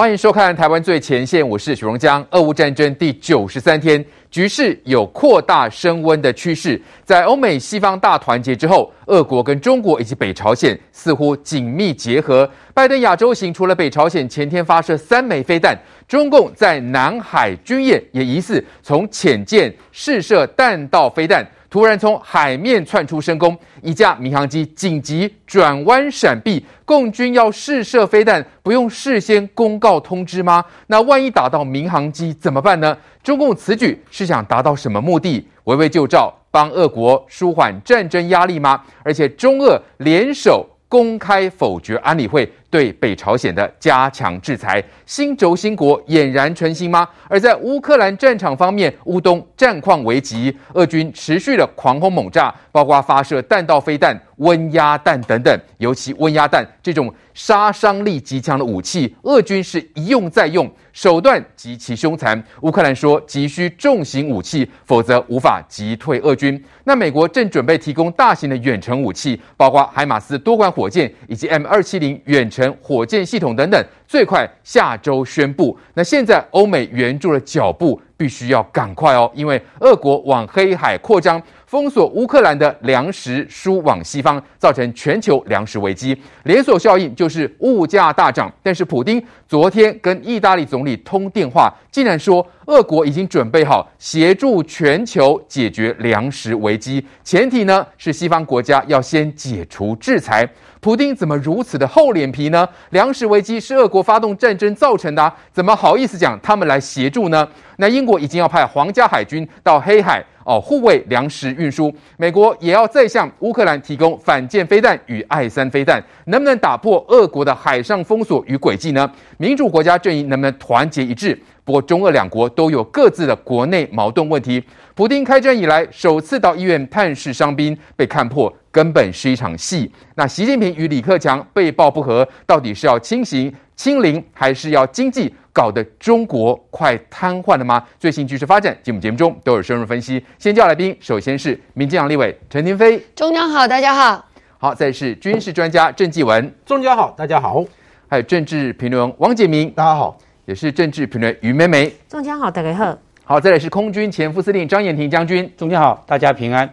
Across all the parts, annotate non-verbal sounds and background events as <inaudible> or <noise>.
欢迎收看《台湾最前线》，我是许荣江。俄乌战争第九十三天，局势有扩大升温的趋势。在欧美西方大团结之后，俄国跟中国以及北朝鲜似乎紧密结合。拜登亚洲行除了北朝鲜前天发射三枚飞弹，中共在南海军演也疑似从潜舰试射弹道飞弹。突然从海面窜出深空，一架民航机紧急转弯闪避。共军要试射飞弹，不用事先公告通知吗？那万一打到民航机怎么办呢？中共此举是想达到什么目的？围魏救赵，帮俄国舒缓战争压力吗？而且中俄联手公开否决安理会。对北朝鲜的加强制裁，新轴心国俨然成型吗？而在乌克兰战场方面，乌东战况危急，俄军持续的狂轰猛炸，包括发射弹道飞弹、温压弹等等。尤其温压弹这种杀伤力极强的武器，俄军是一用再用，手段极其凶残。乌克兰说急需重型武器，否则无法击退俄军。那美国正准备提供大型的远程武器，包括海马斯多管火箭以及 M 二七零远程。火箭系统等等，最快下周宣布。那现在欧美援助的脚步必须要赶快哦，因为俄国往黑海扩张。封锁乌克兰的粮食输往西方，造成全球粮食危机，连锁效应就是物价大涨。但是普丁昨天跟意大利总理通电话，竟然说俄国已经准备好协助全球解决粮食危机，前提呢是西方国家要先解除制裁。普丁怎么如此的厚脸皮呢？粮食危机是俄国发动战争造成的，怎么好意思讲他们来协助呢？那英国已经要派皇家海军到黑海。哦，护卫粮食运输，美国也要再向乌克兰提供反舰飞弹与爱三飞弹，能不能打破俄国的海上封锁与轨迹呢？民主国家阵营能不能团结一致？不过中俄两国都有各自的国内矛盾问题。普丁开战以来首次到医院探视伤兵，被看破根本是一场戏。那习近平与李克强被曝不和，到底是要清醒清零，还是要经济？搞得中国快瘫痪了吗？最新局势发展，节目节目中都有深入分析。先叫来宾，首先是民进党立委陈亭飞，中央好，大家好。好，再是军事专家郑继文，中央好，大家好。还有政治评论王杰明，大家好。也是政治评论于美美，中央好，大家好。好，再来是空军前副司令张延廷将军，中央好，大家平安。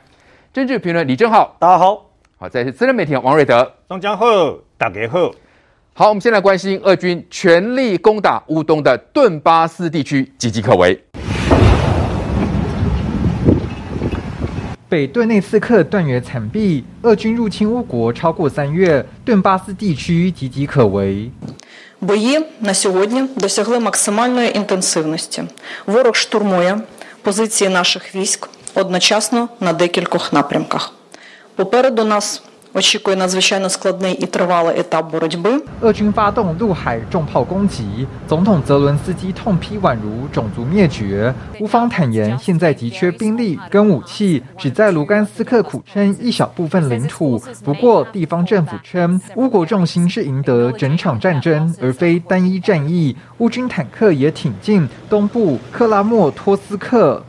政治评论李正浩，大家好。好，再是资深媒体王瑞德，中央好，大家好。好，我们先来关心俄军全力攻打乌东的顿巴斯地区，岌岌可危。北顿内茨克断垣残壁，俄军入侵乌国超过三月，顿巴斯地区岌岌可危。俄军发动陆海重炮攻击，总统泽伦斯基痛批宛如种族灭绝。乌方坦言，现在急缺兵力跟武器，只在卢甘斯克苦撑一小部分领土。不过，地方政府称，乌国重心是赢得整场战争，而非单一战役。乌军坦克也挺进东部克拉莫托斯克。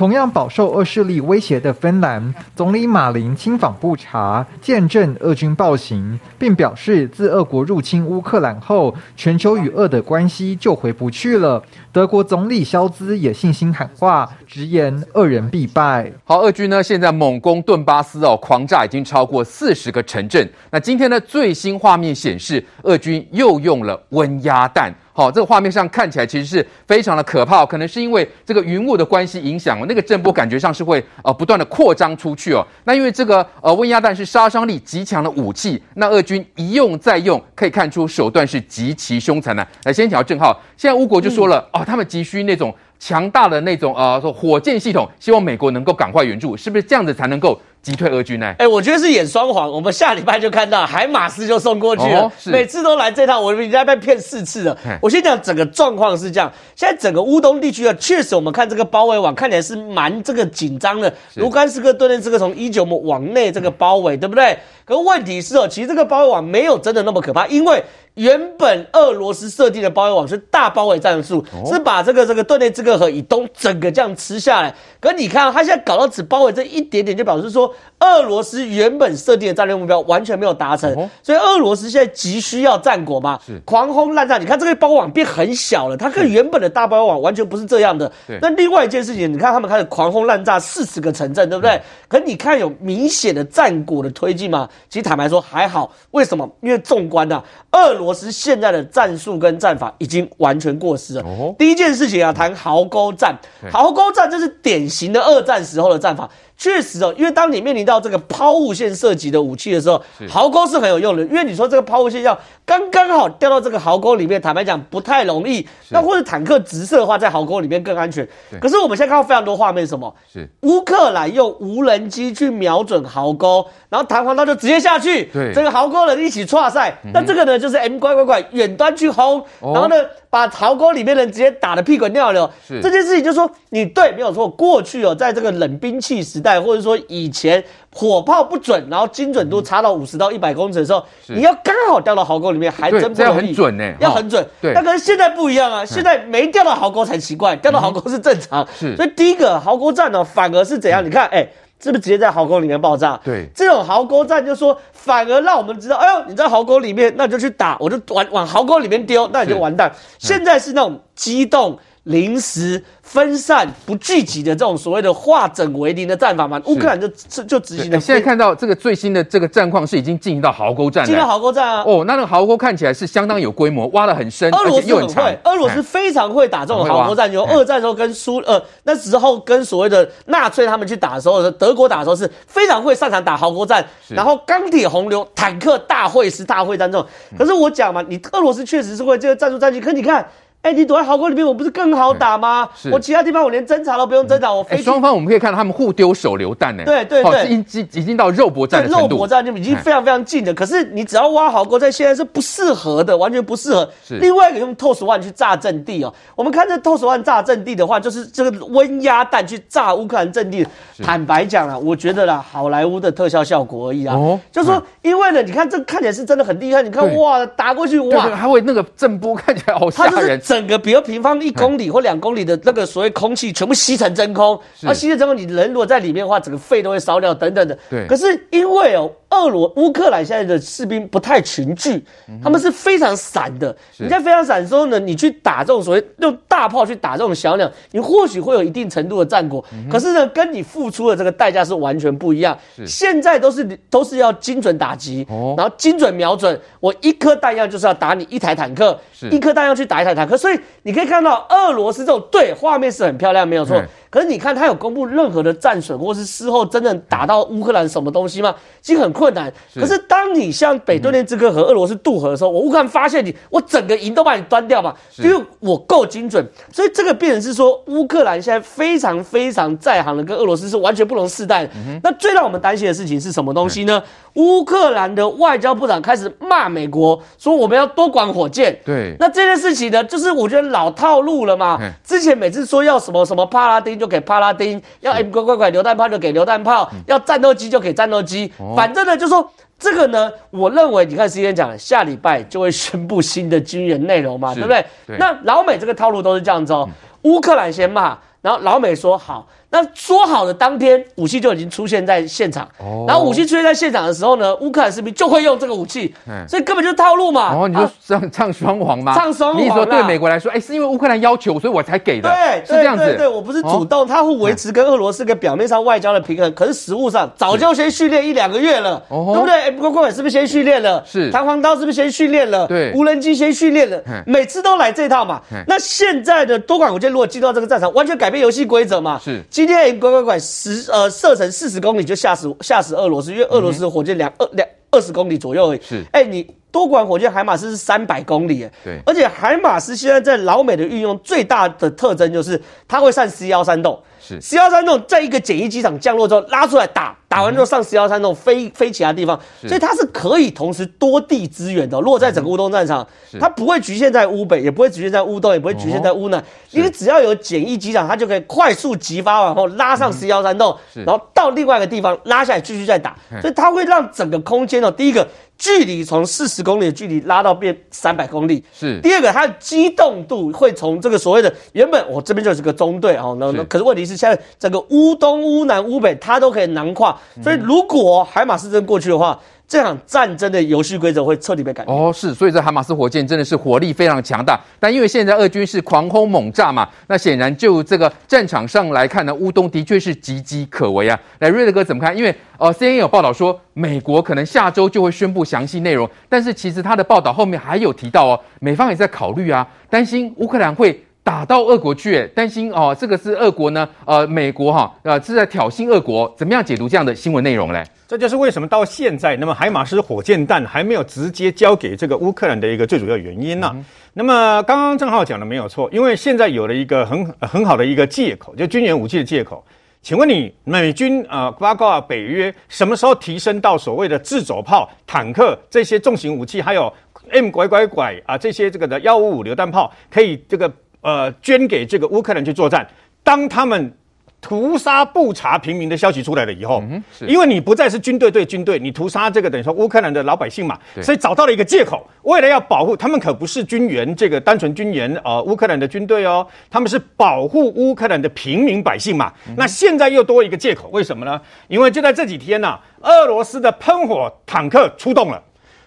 同样饱受俄势力威胁的芬兰总理马林亲访布查，见证俄军暴行，并表示自俄国入侵乌克兰后，全球与俄的关系就回不去了。德国总理肖兹也信心喊话，直言俄人必败。好，俄军呢现在猛攻顿巴斯哦，狂炸已经超过四十个城镇。那今天的最新画面显示，俄军又用了温压弹。好，这个画面上看起来其实是非常的可怕，可能是因为这个云雾的关系影响哦，那个震波感觉上是会呃不断的扩张出去哦。那因为这个呃温压弹是杀伤力极强的武器，那俄军一用再用，可以看出手段是极其凶残的。来，先讲正号，现在乌国就说了、嗯、哦，他们急需那种强大的那种呃说火箭系统，希望美国能够赶快援助，是不是这样子才能够？击退俄军呢？哎，我觉得是演双簧。我们下礼拜就看到海马斯就送过去了，哦、每次都来这套，我们已经被骗四次了。我先讲整个状况是这样：现在整个乌东地区啊，确实我们看这个包围网看起来是蛮这个紧张的。卢甘斯克、顿涅茨克从一九姆往内这个包围，对不对？可问题是哦，其实这个包围网没有真的那么可怕，因为原本俄罗斯设定的包围网是大包围战术，是把这个这个顿涅茨克河以东整个这样吃下来。可你看，他现在搞到只包围这一点点，就表示说俄罗斯原本设定的战略目标完全没有达成。所以俄罗斯现在急需要战果嘛，狂轰滥炸。你看这个包围网变很小了，它跟原本的大包围网完全不是这样的。那另外一件事情，你看他们开始狂轰滥炸四十个城镇，对不对？可你看有明显的战果的推进吗？其实坦白说还好，为什么？因为纵观啊，俄罗斯现在的战术跟战法已经完全过时了。第一件事情啊，谈壕沟战，壕沟战这是典型的二战时候的战法。确实哦，因为当你面临到这个抛物线射击的武器的时候，壕沟是很有用的。因为你说这个抛物线要刚刚好掉到这个壕沟里面，坦白讲不太容易。那或者坦克直射的话，在壕沟里面更安全。可是我们现在看到非常多画面，什么？是乌克兰用无人机去瞄准壕沟，然后弹簧刀就直接下去，对，这个壕沟人一起挫赛。那这个呢，就是 M 乖乖乖远端去轰，然后呢，把壕沟里面的人直接打得屁滚尿流。是这件事情，就是说你对没有错。过去哦，在这个冷兵器时代。或者说以前火炮不准，然后精准度差到五十到一百公尺的时候，你要刚好掉到壕沟里面，还真不容易。要很准呢，要很准。对，那可是现在不一样啊，现在没掉到壕沟才奇怪，掉到壕沟是正常。是，所以第一个壕沟战呢，反而是怎样？你看，哎，是不是直接在壕沟里面爆炸？对，这种壕沟战就说反而让我们知道，哎呦，你在壕沟里面，那你就去打，我就往往壕沟里面丢，那你就完蛋。现在是那种机动。临时分散不聚集的这种所谓的化整为零的战法嘛，乌克兰就就执行了。现在看到这个最新的这个战况是已经进行到壕沟战了，进到壕沟战啊！哦，那那个壕沟看起来是相当有规模，挖得很深，俄罗斯很会，俄罗斯非常会打这种壕沟战。有二战时候跟苏呃那时候跟所谓的纳粹他们去打的时候，德国打的时候是非常会擅长打壕沟战，然后钢铁洪流、坦克大会师、大会战这种。可是我讲嘛，你俄罗斯确实是会这个战术战机，可你看。哎，你躲在壕沟里面，我不是更好打吗？我其他地方我连侦查都不用侦察，我飞。双方我们可以看到他们互丢手榴弹呢。对对对，已经已经到肉搏战的程度。肉搏战就已经非常非常近的。可是你只要挖壕沟，在现在是不适合的，完全不适合。是。另外一个用 TOS One 去炸阵地哦。我们看这 TOS One 炸阵地的话，就是这个温压弹去炸乌克兰阵地。坦白讲啊，我觉得啦，好莱坞的特效效果而已啊。哦。就说，因为呢，你看这看起来是真的很厉害。你看哇，打过去哇，还会那个震波看起来好吓人。整个比如平方。一公里或两公里的那个所谓空气全部吸成真空，那吸成真空，你人如果在里面的话，整个肺都会烧掉等等的。对，可是因为哦。俄罗乌克兰现在的士兵不太群聚，他们是非常散的。你在非常散的时候呢，你去打这种所谓用大炮去打这种小鸟，你或许会有一定程度的战果。可是呢，跟你付出的这个代价是完全不一样。现在都是都是要精准打击，然后精准瞄准。我一颗弹药就是要打你一台坦克，一颗弹药去打一台坦克。所以你可以看到俄罗斯这种对画面是很漂亮，没有错。可是你看他有公布任何的战损，或是事后真正打到乌克兰什么东西吗？其实很困难。可是当你向北顿涅茨克和俄罗斯渡河的时候，我乌克兰发现你，我整个营都把你端掉嘛，因为我够精准。所以这个变成是说，乌克兰现在非常非常在行的，跟俄罗斯是完全不同世代的。那最让我们担心的事情是什么东西呢？乌克兰的外交部长开始骂美国，说我们要多管火箭。对，那这件事情呢，就是我觉得老套路了嘛。之前每次说要什么什么帕拉丁就给帕拉丁，要 M 乖乖乖榴弹炮就给榴弹炮，要战斗机就给战斗机，反正呢就说这个呢，我认为你看时间讲，下礼拜就会宣布新的军人内容嘛，对不对？那老美这个套路都是这样子哦，乌克兰先骂，然后老美说好。那说好的当天，武器就已经出现在现场。哦。然后武器出现在现场的时候呢，乌克兰士兵就会用这个武器。嗯。所以根本就是套路嘛。哦，你就唱唱双簧嘛？唱双簧。你说对美国来说，哎，是因为乌克兰要求，所以我才给的。对，是这样子。对对，我不是主动，他会维持跟俄罗斯个表面上外交的平衡，可是实物上早就先训练一两个月了，对不对？哎，不过是不是先训练了？是。弹簧刀是不是先训练了？对。无人机先训练了，每次都来这套嘛。那现在的多管火箭如果进到这个战场，完全改变游戏规则嘛？是。今天乖乖乖。十呃射程四十公里就吓死吓死俄罗斯，因为俄罗斯的火箭两二两二十公里左右而已。是，哎，你多管火箭海马斯是三百公里，哎，对，而且海马斯现在在老美的运用最大的特征就是它会上 C 幺三洞，是。C 幺三栋在一个简易机场降落之后拉出来打。打完之后上十一号山洞飞飞其他地方，所以它是可以同时多地支援的。落在整个乌东战场，它不会局限在乌北，也不会局限在乌东，也不会局限在乌南，因为只要有简易机场，它就可以快速急发往后拉上十一号山洞，然后到另外一个地方拉下来继续再打，所以它会让整个空间哦，第一个。距离从四十公里的距离拉到变三百公里，是。第二个，它的机动度会从这个所谓的原本我这边就是个中队哦，那那可是问题是现在整个乌东、乌南、乌北它都可以囊括，所以如果海马斯真过去的话。这场战争的游戏规则会彻底被改变哦，是，所以这海马斯火箭真的是火力非常强大，但因为现在俄军是狂轰猛炸嘛，那显然就这个战场上来看呢，乌东的确是岌岌可危啊。来，瑞德哥怎么看？因为呃，CNN 有报道说，美国可能下周就会宣布详细内容，但是其实他的报道后面还有提到哦，美方也在考虑啊，担心乌克兰会。打到俄国去，担心哦，这个是俄国呢？呃，美国哈，呃，是在挑衅俄国，怎么样解读这样的新闻内容嘞？这就是为什么到现在，那么海马斯火箭弹还没有直接交给这个乌克兰的一个最主要原因呢、啊？嗯、那么刚刚正浩讲的没有错，因为现在有了一个很很好的一个借口，就军援武器的借口。请问你，美军啊，包括北约，什么时候提升到所谓的自走炮、坦克这些重型武器，还有 M 拐拐拐啊这些这个的幺五五榴弹炮，可以这个？呃，捐给这个乌克兰去作战。当他们屠杀不查平民的消息出来了以后，嗯，因为你不再是军队对军队，你屠杀这个等于说乌克兰的老百姓嘛，所以找到了一个借口，为了要保护他们，可不是军援这个单纯军援呃乌克兰的军队哦，他们是保护乌克兰的平民百姓嘛。嗯、那现在又多一个借口，为什么呢？因为就在这几天呢、啊，俄罗斯的喷火坦克出动了。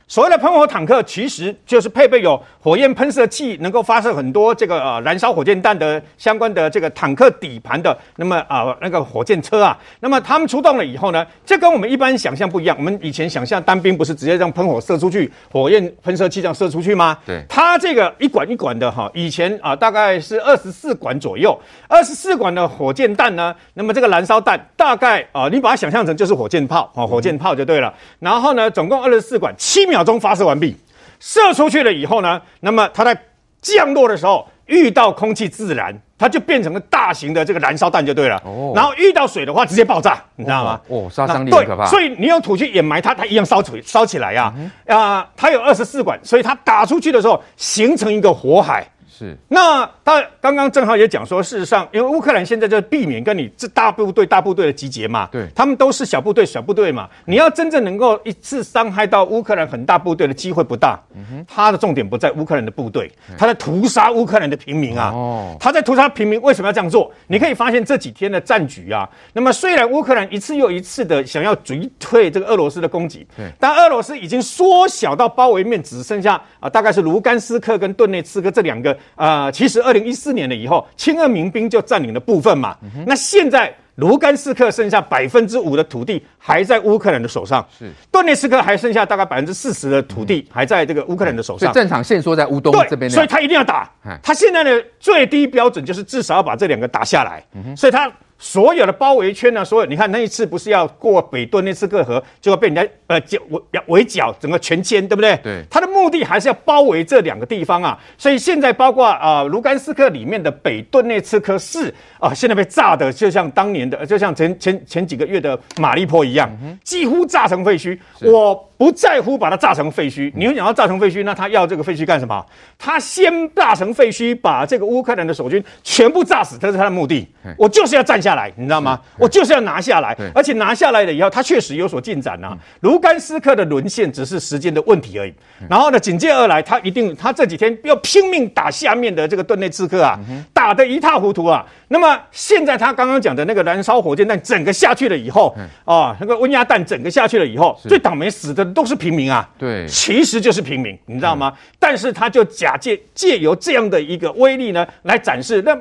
所谓的喷火坦克，其实就是配备有火焰喷射器，能够发射很多这个呃燃烧火箭弹的相关的这个坦克底盘的。那么啊、呃，那个火箭车啊，那么他们出动了以后呢，这跟我们一般想象不一样。我们以前想象单兵不是直接让喷火射出去，火焰喷射器这样射出去吗？对，它这个一管一管的哈，以前啊大概是二十四管左右，二十四管的火箭弹呢，那么这个燃烧弹大概啊，你把它想象成就是火箭炮啊，火箭炮就对了。嗯、然后呢，总共二十四管，七秒钟发射完毕，射出去了以后呢，那么它在降落的时候遇到空气自燃，它就变成了大型的这个燃烧弹就对了。哦，然后遇到水的话直接爆炸，你知道吗？哦，杀伤力对可怕。所以你用土去掩埋它，它一样烧起烧起来呀。啊，嗯、啊，它有二十四管，所以它打出去的时候形成一个火海。是，那他刚刚正好也讲说，事实上，因为乌克兰现在就避免跟你这大部队、大部队的集结嘛，对，他们都是小部队、小部队嘛。你要真正能够一次伤害到乌克兰很大部队的机会不大。嗯哼，他的重点不在乌克兰的部队，他在屠杀乌克兰的平民啊。哦，他在屠杀平民，为什么要这样做？你可以发现这几天的战局啊。那么虽然乌克兰一次又一次的想要击退这个俄罗斯的攻击，对，但俄罗斯已经缩小到包围面只剩下啊，大概是卢甘斯克跟顿内茨克这两个。啊、呃，其实二零一四年了以后，亲俄民兵就占领了部分嘛。嗯、那现在卢甘斯克剩下百分之五的土地还在乌克兰的手上，是顿涅茨克还剩下大概百分之四十的土地还在这个乌克兰的手上。所以战场线缩在乌东这边，所以他一定要打。他现在的最低标准就是至少要把这两个打下来。嗯、所以他。所有的包围圈呢？所有你看那一次不是要过北顿涅茨克河，结果被人家呃围围剿，整个全歼，对不对？对。他的目的还是要包围这两个地方啊。所以现在包括啊卢甘斯克里面的北顿涅茨克市啊，现在被炸的就像当年的，就像前前前几个月的马利坡一样，几乎炸成废墟。我不在乎把它炸成废墟，你会想要炸成废墟，那他要这个废墟干什么？他先炸成废墟，把这个乌克兰的守军全部炸死，这是他的目的。我就是要站下来，你知道吗？我就是要拿下来，而且拿下来了以后，他确实有所进展呐。卢甘斯克的沦陷只是时间的问题而已。然后呢，紧接而来，他一定，他这几天要拼命打下面的这个顿内刺客啊，打得一塌糊涂啊。那么现在他刚刚讲的那个燃烧火箭弹整个下去了以后，啊，那个温压弹整个下去了以后，最倒霉死的都是平民啊。对，其实就是平民，你知道吗？但是他就假借借由这样的一个威力呢，来展示那。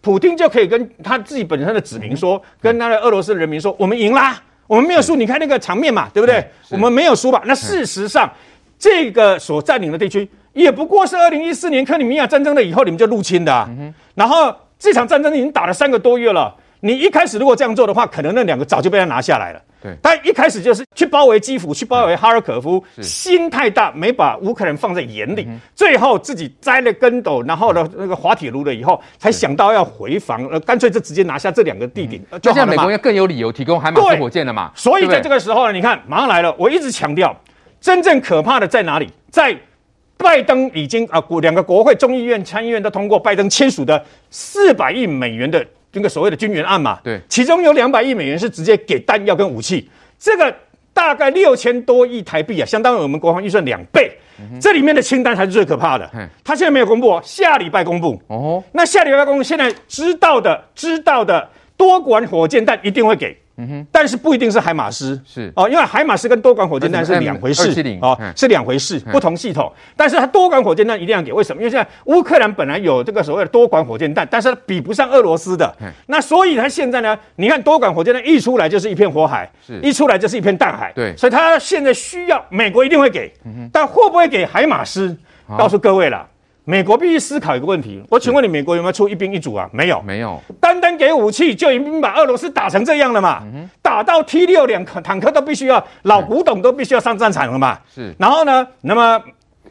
普京就可以跟他自己本身的子民说，跟他的俄罗斯人民说：“我们赢啦，我们没有输。你看那个场面嘛，对不对？我们没有输吧？那事实上，这个所占领的地区也不过是二零一四年克里米亚战争了以后你们就入侵的。然后这场战争已经打了三个多月了。你一开始如果这样做的话，可能那两个早就被他拿下来了。对，但一开始就是去包围基辅，去包围哈尔可夫，心太大，没把乌克兰放在眼里，最后自己栽了跟斗，然后呢那个滑铁卢了以后，才想到要回防，呃，干脆就直接拿下这两个地点，就像美国要更有理由提供海马斯火箭了嘛。所以在这个时候呢，你看马上来了，我一直强调，真正可怕的在哪里？在拜登已经啊，国两个国会众议院、参议院都通过拜登签署的四百亿美元的。这个所谓的军援案嘛，对，其中有两百亿美元是直接给弹药跟武器，这个大概六千多亿台币啊，相当于我们国防预算两倍。嗯、这里面的清单才是最可怕的。他现在没有公布哦，下礼拜公布。哦，那下礼拜公布，现在知道的知道的多管火箭弹一定会给。嗯哼，但是不一定是海马斯，是。哦，因为海马斯跟多管火箭弹是两回事。哦，是两回事，不同系统。但是它多管火箭弹一定要给，为什么？因为现在乌克兰本来有这个所谓的多管火箭弹，但是它比不上俄罗斯的。那所以它现在呢，你看多管火箭弹一出来就是一片火海，是。一出来就是一片弹海。对，所以它现在需要美国一定会给，但会不会给海马斯？告诉各位了。美国必须思考一个问题，我请问你，美国有没有出一兵一卒啊？没有，没有。单单给武器就已经把俄罗斯打成这样了嘛？嗯、打到 T 六两坦克都必须要老古董都必须要上战场了嘛？是。然后呢？那么，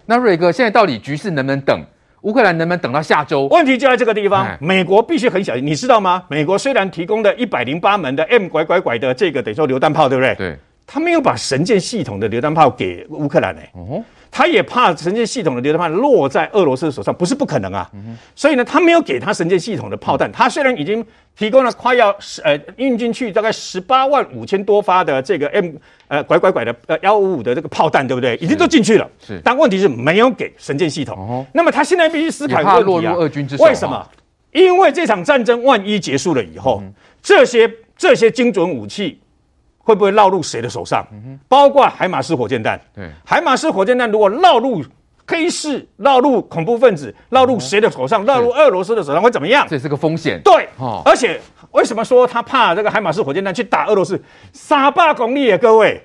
那瑞哥，现在到底局势能不能等？乌克兰能不能等到下周？问题就在这个地方。美国必须很小心，你知道吗？美国虽然提供的一百零八门的 M 拐拐拐的这个等于说榴弹炮，对不对？对。他没有把神剑系统的榴弹炮给乌克兰呢、欸。哦。他也怕神剑系统的榴弹炮落在俄罗斯的手上，不是不可能啊。嗯、所以呢，他没有给他神剑系统的炮弹。他虽然已经提供了快要十呃运进去大概十八万五千多发的这个 M 呃拐拐拐的呃幺五五的这个炮弹，对不对？已经都进去了。是。但问题是没有给神剑系统。哦。那么他现在必须思考一个问题啊。军之手。为什么？因为这场战争万一结束了以后，嗯、这些这些精准武器。会不会落入谁的手上？包括海马斯火箭弹。对，海马斯火箭弹如果落入黑市、落入恐怖分子、落入谁的手上？落入俄罗斯的手上会怎么样？这是个风险。对，而且为什么说他怕这个海马斯火箭弹去打俄罗斯？三百公力啊，各位。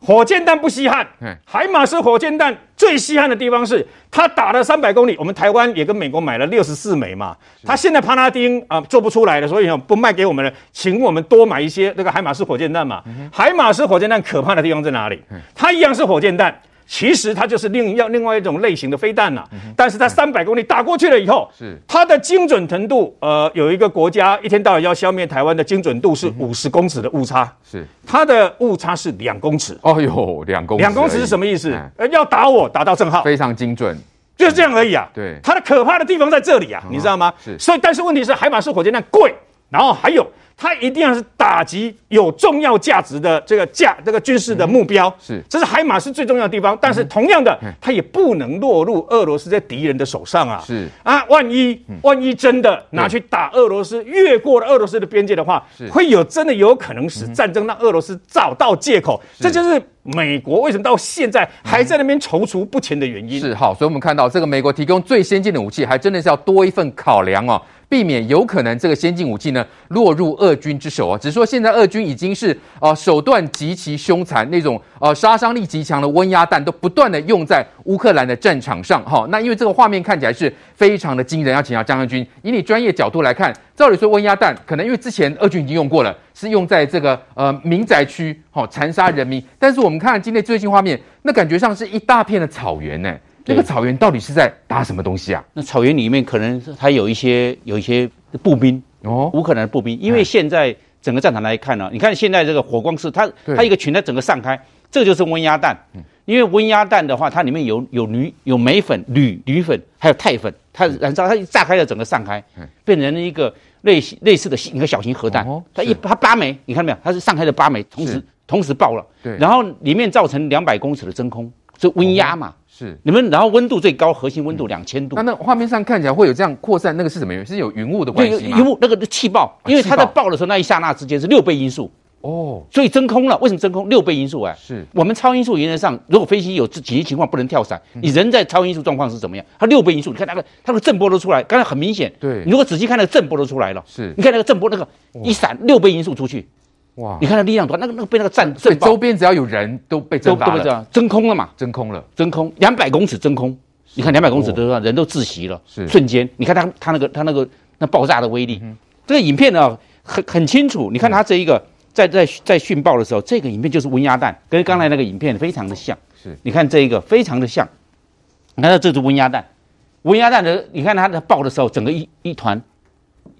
火箭弹不稀罕，海马斯火箭弹最稀罕的地方是他打了三百公里。我们台湾也跟美国买了六十四枚嘛，他现在帕拉丁啊做不出来了，所以不卖给我们了，请我们多买一些那个海马斯火箭弹嘛。海马斯火箭弹可怕的地方在哪里？它一样是火箭弹。其实它就是另要另外一种类型的飞弹呐，但是它三百公里打过去了以后，是。它的精准程度，呃，有一个国家一天到晚要消灭台湾的精准度是五十公尺的误差，是。它的误差是两公尺。哦哟，两公尺，两公尺是什么意思？呃，要打我打到正号，非常精准，就是这样而已啊。对，它的可怕的地方在这里啊，你知道吗？是，所以但是问题是海马斯火箭弹贵，然后还有。它一定要是打击有重要价值的这个价这个军事的目标，是，这是海马是最重要的地方。但是同样的，它也不能落入俄罗斯在敌人的手上啊。是啊，万一万一真的拿去打俄罗斯，越过了俄罗斯的边界的话，会有真的有可能使战争让俄罗斯找到借口。这就是美国为什么到现在还在那边踌躇不前的原因。是好，所以我们看到这个美国提供最先进的武器，还真的是要多一份考量哦。避免有可能这个先进武器呢落入俄军之手啊！只是说现在俄军已经是呃手段极其凶残，那种呃杀伤力极强的温压弹都不断的用在乌克兰的战场上哈。那因为这个画面看起来是非常的惊人，要请教张将军，以你专业角度来看，照理说温压弹可能因为之前俄军已经用过了，是用在这个呃民宅区哈残杀人民，但是我们看今天最新画面，那感觉上是一大片的草原呢。这个草原到底是在打什么东西啊？那草原里面可能它有一些有一些步兵哦，乌克兰的步兵。因为现在整个战场来看呢、啊，你看现在这个火光是它它一个群它整个散开，这个就是温压弹。因为温压弹的话，它里面有有铝、有镁粉、铝、铝粉，还有钛粉，它燃烧它一炸开了，整个散开，变成了一个类似类似的一个小型核弹。它一它八枚，你看到没有？它是散开的八枚，同时同时爆了。对，然后里面造成两百公尺的真空，是温压嘛？是你们，然后温度最高，核心温度两千度。那那画面上看起来会有这样扩散，那个是什么原因？是有云雾的关系吗？云雾那个气爆，因为它在爆的时候那一刹那之间是六倍音速哦，所以真空了。为什么真空？六倍音速哎，是我们超音速原则上，如果飞机有紧急情况不能跳伞，你人在超音速状况是怎么样？它六倍音速，你看那个它的震波都出来，刚才很明显。对，你如果仔细看那个震波都出来了，是你看那个震波那个一闪六倍音速出去。哇！你看它力量多大，那个那个被那个战，所以周边只要有人都被蒸发了，真空了嘛？真空了，真空。两百公尺真空。你看两百公尺的话，人都窒息了，是。瞬间。你看它它那个它那个那爆炸的威力，这个影片呢很很清楚，你看它这一个在在在训爆的时候，这个影片就是温压弹，跟刚才那个影片非常的像。是，你看这一个非常的像，你看这是温压弹，温压弹的，你看它的爆的时候，整个一一团。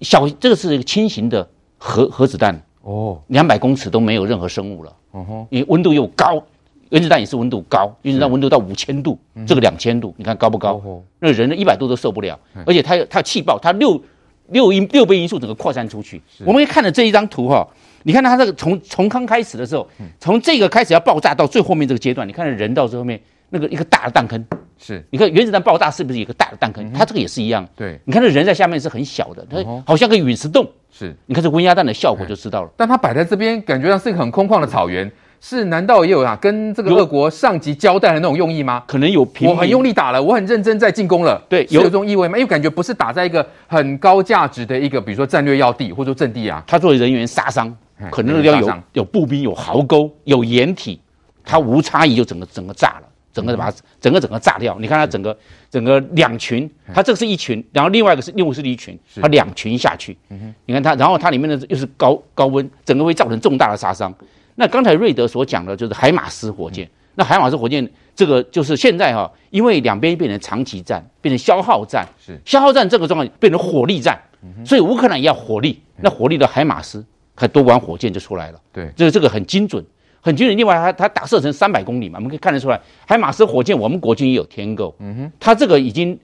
小，这个是一个轻型的核核子弹哦，两百公尺都没有任何生物了。哦吼，因为温度又高。原子弹也是温度高，原子弹温度到五千度，这个两千度，你看高不高？那人呢一百度都受不了，而且它有它有气爆，它六六因六倍因素整个扩散出去。我们看了这一张图哈，你看它这个从从刚开始的时候，从这个开始要爆炸到最后面这个阶段，你看人到最后面那个一个大的弹坑，是你看原子弹爆炸是不是有个大的弹坑？它这个也是一样，对，你看这人在下面是很小的，它好像个陨石洞。是，你看这温压弹的效果就知道了。但它摆在这边，感觉上是一个很空旷的草原。是，难道也有啊？跟这个俄国上级交代的那种用意吗？可能有，我很用力打了，我很认真在进攻了。对，有，这种意味吗？因为感觉不是打在一个很高价值的一个，比如说战略要地或者说阵地啊。他作为人员杀伤，可能要有有步兵、有壕沟、有掩体，他无差异就整个整个炸了，整个把它整个整个炸掉。你看它整个整个两群，它这个是一群，然后另外一个是又是一群，它两群下去。你看它，然后它里面的又是高高温，整个会造成重大的杀伤。那刚才瑞德所讲的就是海马斯火箭。那海马斯火箭这个就是现在哈，因为两边变成长期战，变成消耗战，是消耗战这个状况变成火力战，所以乌克兰也要火力。那火力的海马斯和多管火箭就出来了。对，这个这个很精准，很惊人。另外，它它打射程三百公里嘛，我们可以看得出来，海马斯火箭我们国军也有添购。嗯哼，它这个已经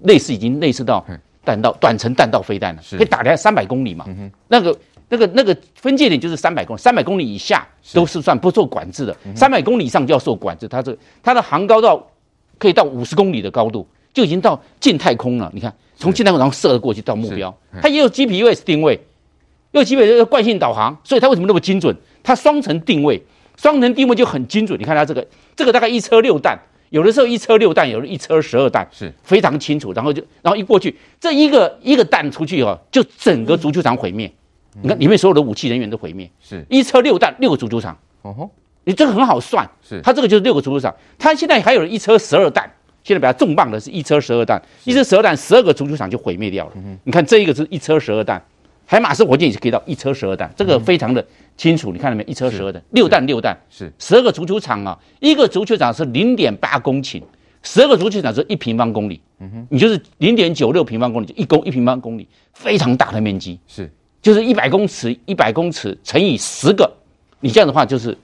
类似已经类似到弹道短程弹道飞弹了，可以打来三百公里嘛。嗯哼，那个。那个那个分界点就是三百公里，三百公里以下都是算不受管制的，三百公里以上就要受管制。它这它的航高到可以到五十公里的高度，就已经到近太空了。你看，从近太空然后射了过去到目标，它也有 GPS 定位，又 GPS 又惯性导航，所以它为什么那么精准？它双层定位，双层定位就很精准。你看它这个，这个大概一车六弹，有的时候一车六弹，有的一车十二弹，是非常清楚。然后就然后一过去，这一个一个弹出去以后，就整个足球场毁灭。你看里面所有的武器人员都毁灭，是一车六弹，六个足球场。哦吼，你这个很好算，是它这个就是六个足球场。它现在还有一车十二弹，现在比较重磅的是一车十二弹，一车十二弹，十二个足球场就毁灭掉了。你看这一个是一车十二弹，海马斯火箭也是可以到一车十二弹，这个非常的清楚。你看到没？一车十二弹，六弹六弹，是十二个足球场啊，一个足球场是零点八公顷，十二个足球场是一平方公里。嗯哼，你就是零点九六平方公里，就一公一平方公里，非常大的面积。是。就是一百公尺，一百公尺乘以十个，你这样的话就是，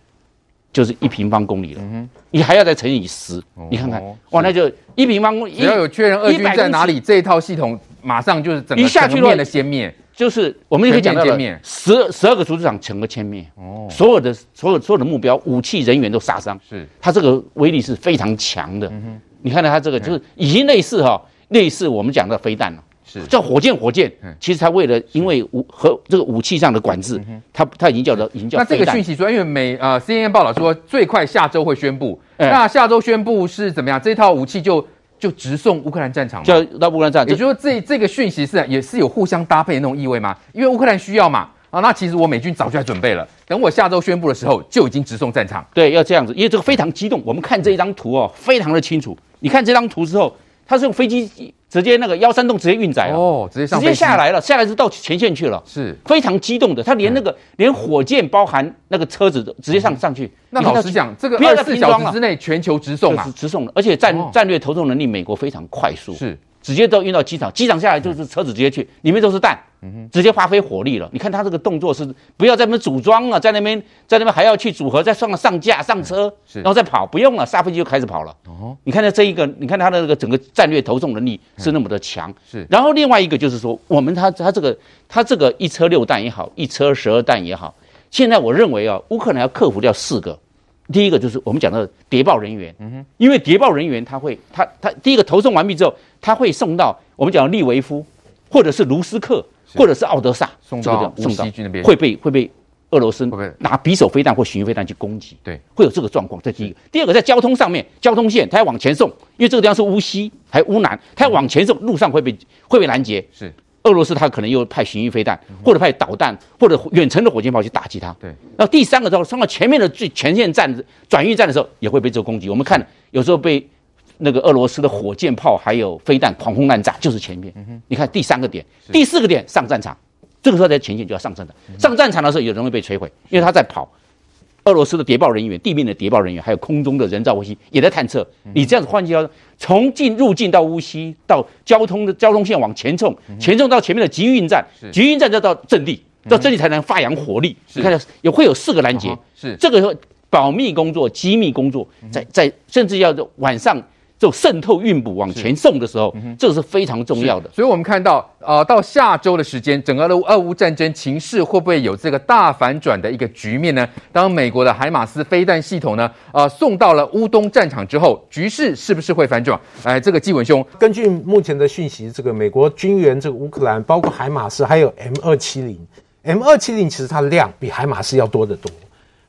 就是一平方公里了。嗯哼，你还要再乘以十，你看看，哇，那就一平方公里。只要有确认俄军在哪里，这一套系统马上就是整个一下去面的歼灭。就是我们也可以讲到了，十十二个足球场整个歼灭。哦，所有的所有所有的目标武器人员都杀伤。是，它这个威力是非常强的。嗯哼，你看到它这个就是已经类似哈，类似我们讲的飞弹了。是叫火箭，火箭，其实他为了因为武和这个武器上的管制，他他已经叫做已经叫。那这个讯息说，因为美呃 CNN 报道说最快下周会宣布，那下周宣布是怎么样？这套武器就就直送乌克兰战场？就到乌克兰战场，也就是说这这个讯息是也是有互相搭配的那种意味吗？因为乌克兰需要嘛啊，那其实我美军早就在准备了，等我下周宣布的时候就已经直送战场。对，要这样子，因为这个非常激动。我们看这一张图哦，非常的清楚。你看这张图之后。他是用飞机直接那个幺三洞直接运载了哦，直接上直接下来了，下来是到前线去了，是非常激动的。他连那个、嗯、连火箭包含那个车子都直接上上去。那老实讲，这个二十四小时之内全球直送啊，直送了，而且战、哦、战略投送能力美国非常快速，是。直接都运到机场，机场下来就是车子直接去，里面都是弹，直接发挥火力了。你看他这个动作是不要在那边组装了，在那边在那边还要去组合，再上上架上车，然后再跑，不用了，下飞机就开始跑了。哦，你看他这一个，你看他的这个整个战略投送能力是那么的强。是，然后另外一个就是说，我们他他这个他这个一车六弹也好，一车十二弹也好，现在我认为啊，乌克兰要克服掉四个。第一个就是我们讲的谍报人员，嗯哼。因为谍报人员他会他他第一个投送完毕之后，他会送到我们讲的利维夫，或者是卢斯克，或者是奥德萨，送到乌西军那边，会被会被俄罗斯拿匕首飞弹或巡弋飞弹去攻击，对，会有这个状况。这第一个，第二个在交通上面，交通线他要往前送，因为这个地方是乌西还乌南，他要往前送，路上会被会被拦截，是。俄罗斯他可能又派巡弋飞弹，或者派导弹，或者远程的火箭炮去打击他。对。然后第三个时候，上到前面的最前线战转运站的时候，也会被这个攻击。我们看有时候被那个俄罗斯的火箭炮还有飞弹狂轰滥炸，就是前面。你看第三个点，第四个点上战场，这个时候在前线就要上战场，上战场的时候也容易被摧毁，因为他在跑。俄罗斯的谍报人员、地面的谍报人员，还有空中的人造卫星也在探测。你这样子换句话说，从进入境到乌西，到交通的交通线往前冲，前冲到前面的集运站，集运站再到阵地，到阵地才能发扬火力。你看，有会有四个拦截，是这个保密工作、机密工作，在在甚至要晚上。就渗透运补往前送的时候，这个是非常重要的。所以，我们看到，呃，到下周的时间，整个的俄乌战争情势会不会有这个大反转的一个局面呢？当美国的海马斯飞弹系统呢，呃，送到了乌东战场之后，局势是不是会反转？哎，这个纪文兄，根据目前的讯息，这个美国军援这个乌克兰，包括海马斯，还有 M 二七零，M 二七零其实它的量比海马斯要多得多，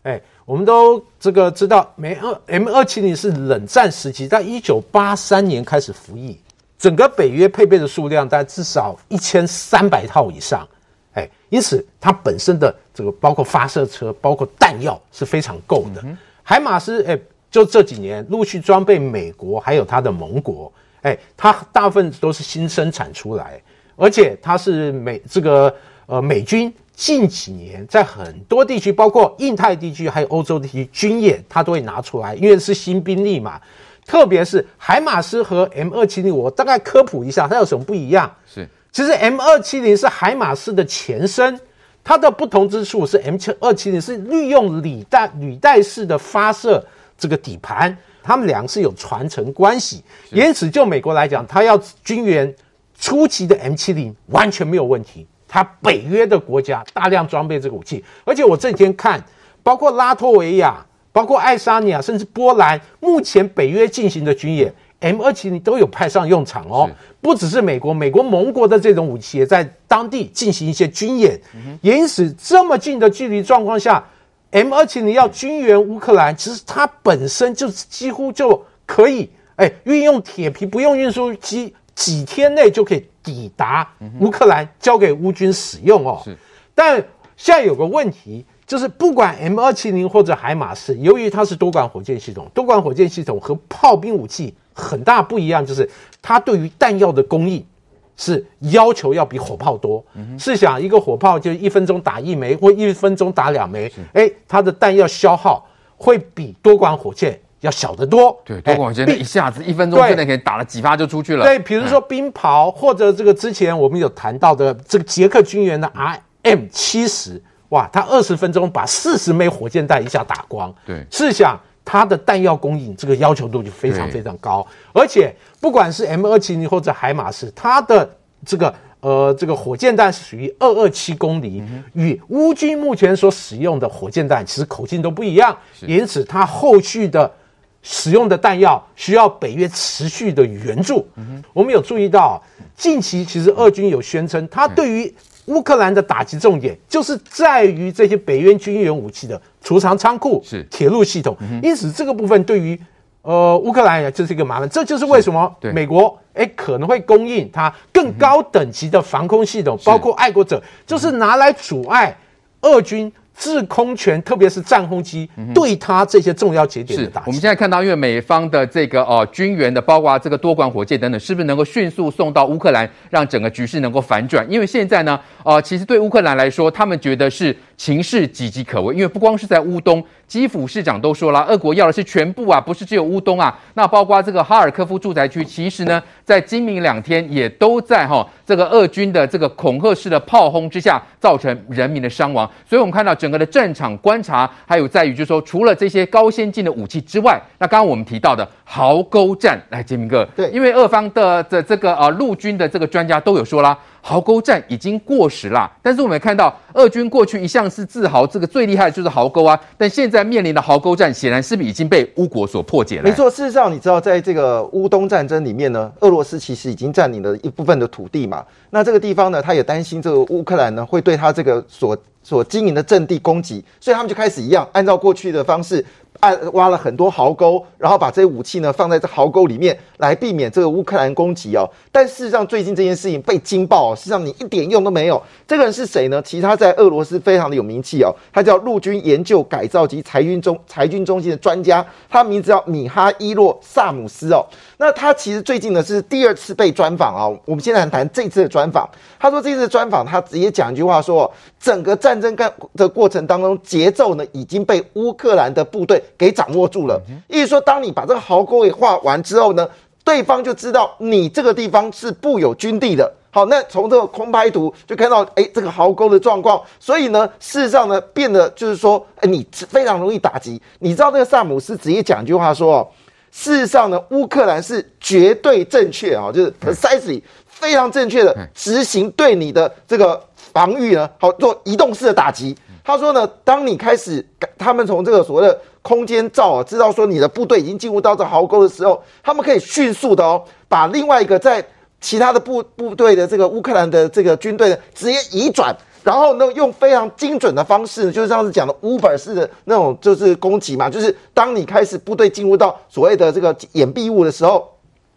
哎。我们都这个知道，美二 M 二七零是冷战时期在一九八三年开始服役，整个北约配备的数量在至少一千三百套以上，哎，因此它本身的这个包括发射车、包括弹药是非常够的。海马斯哎，就这几年陆续装备美国还有它的盟国，哎，它大部分都是新生产出来，而且它是美这个呃美军。近几年，在很多地区，包括印太地区，还有欧洲地区，军演它都会拿出来，因为是新兵力嘛。特别是海马斯和 M 二七零，我大概科普一下，它有什么不一样？是，其实 M 二七零是海马斯的前身，它的不同之处是 M 七二七零是利用履带履带式的发射这个底盘，它们两个是有传承关系，因此就美国来讲，它要军援初期的 M 七零完全没有问题。他北约的国家大量装备这个武器，而且我这几天看，包括拉脱维亚、包括爱沙尼亚，甚至波兰，目前北约进行的军演，M 二七零都有派上用场哦。不只是美国，美国盟国的这种武器也在当地进行一些军演。因此，这么近的距离状况下，M 二七零要军援乌克兰，其实它本身就几乎就可以，哎，运用铁皮，不用运输机。几天内就可以抵达乌克兰，交给乌军使用哦。是，但现在有个问题，就是不管 M 二七零或者海马斯，由于它是多管火箭系统，多管火箭系统和炮兵武器很大不一样，就是它对于弹药的供应是要求要比火炮多。试想一个火炮就一分钟打一枚，或一分钟打两枚，哎，它的弹药消耗会比多管火箭。要小得多，对，多管火箭一下子一分钟之内可以打了几发就出去了。对，比如说冰雹，或者这个之前我们有谈到的这个捷克军援的 RM 七十，哇，他二十分钟把四十枚火箭弹一下打光。对，试想它的弹药供应，这个要求度就非常非常高。而且不管是 M 二七零或者海马斯，它的这个。呃，这个火箭弹是属于二二七公里，与乌军目前所使用的火箭弹其实口径都不一样，因此它后续的使用的弹药需要北约持续的援助。我们有注意到，近期其实俄军有宣称，他对于乌克兰的打击重点就是在于这些北约军援武器的储藏仓库、是铁路系统，因此这个部分对于。呃，乌克兰也就是一个麻烦，这就是为什么美国诶可能会供应它更高等级的防空系统，包括爱国者，就是拿来阻碍俄军。制空权，特别是战轰机，对他这些重要节点的打击。我们现在看到，因为美方的这个哦军援的，包括这个多管火箭等等，是不是能够迅速送到乌克兰，让整个局势能够反转？因为现在呢，呃，其实对乌克兰来说，他们觉得是情势岌岌可危，因为不光是在乌东，基辅市长都说了，俄国要的是全部啊，不是只有乌东啊。那包括这个哈尔科夫住宅区，其实呢，在今明两天也都在哈、哦、这个俄军的这个恐吓式的炮轰之下，造成人民的伤亡。所以我们看到。整个的战场观察，还有在于，就是说，除了这些高先进的武器之外，那刚刚我们提到的壕沟战，来，杰明哥，对，因为俄方的的这个呃陆军的这个专家都有说啦。壕沟战已经过时啦，但是我们也看到，俄军过去一向是自豪这个最厉害的就是壕沟啊，但现在面临的壕沟战，显然是不是已经被乌国所破解了？没错，事实上，你知道，在这个乌东战争里面呢，俄罗斯其实已经占领了一部分的土地嘛。那这个地方呢，他也担心这个乌克兰呢会对他这个所所经营的阵地攻击，所以他们就开始一样，按照过去的方式。按挖了很多壕沟，然后把这些武器呢放在这壕沟里面，来避免这个乌克兰攻击哦。但事实上，最近这件事情被惊爆哦，实上你一点用都没有。这个人是谁呢？其实他在俄罗斯非常的有名气哦，他叫陆军研究改造及裁军中裁军中心的专家，他名字叫米哈伊洛萨姆斯哦。那他其实最近呢是第二次被专访啊、哦。我们现在谈这次的专访。他说这次专访，他直接讲一句话说，整个战争干的过程当中，节奏呢已经被乌克兰的部队。给掌握住了，意思说，当你把这个壕沟给画完之后呢，对方就知道你这个地方是布有军地的。好，那从这个空拍图就看到，哎，这个壕沟的状况。所以呢，事实上呢，变得就是说，哎，你非常容易打击。你知道这个萨姆斯直接讲一句话说，哦，事实上呢，乌克兰是绝对正确啊，就是 precisely 非常正确的执行对你的这个防御呢，好做移动式的打击。他说呢，当你开始，他们从这个所谓的空间罩啊，知道说你的部队已经进入到这壕沟的时候，他们可以迅速的哦，把另外一个在其他的部部队的这个乌克兰的这个军队呢，直接移转，然后呢，用非常精准的方式，就是上次讲的 Uber 式的那种就是攻击嘛，就是当你开始部队进入到所谓的这个掩蔽物的时候，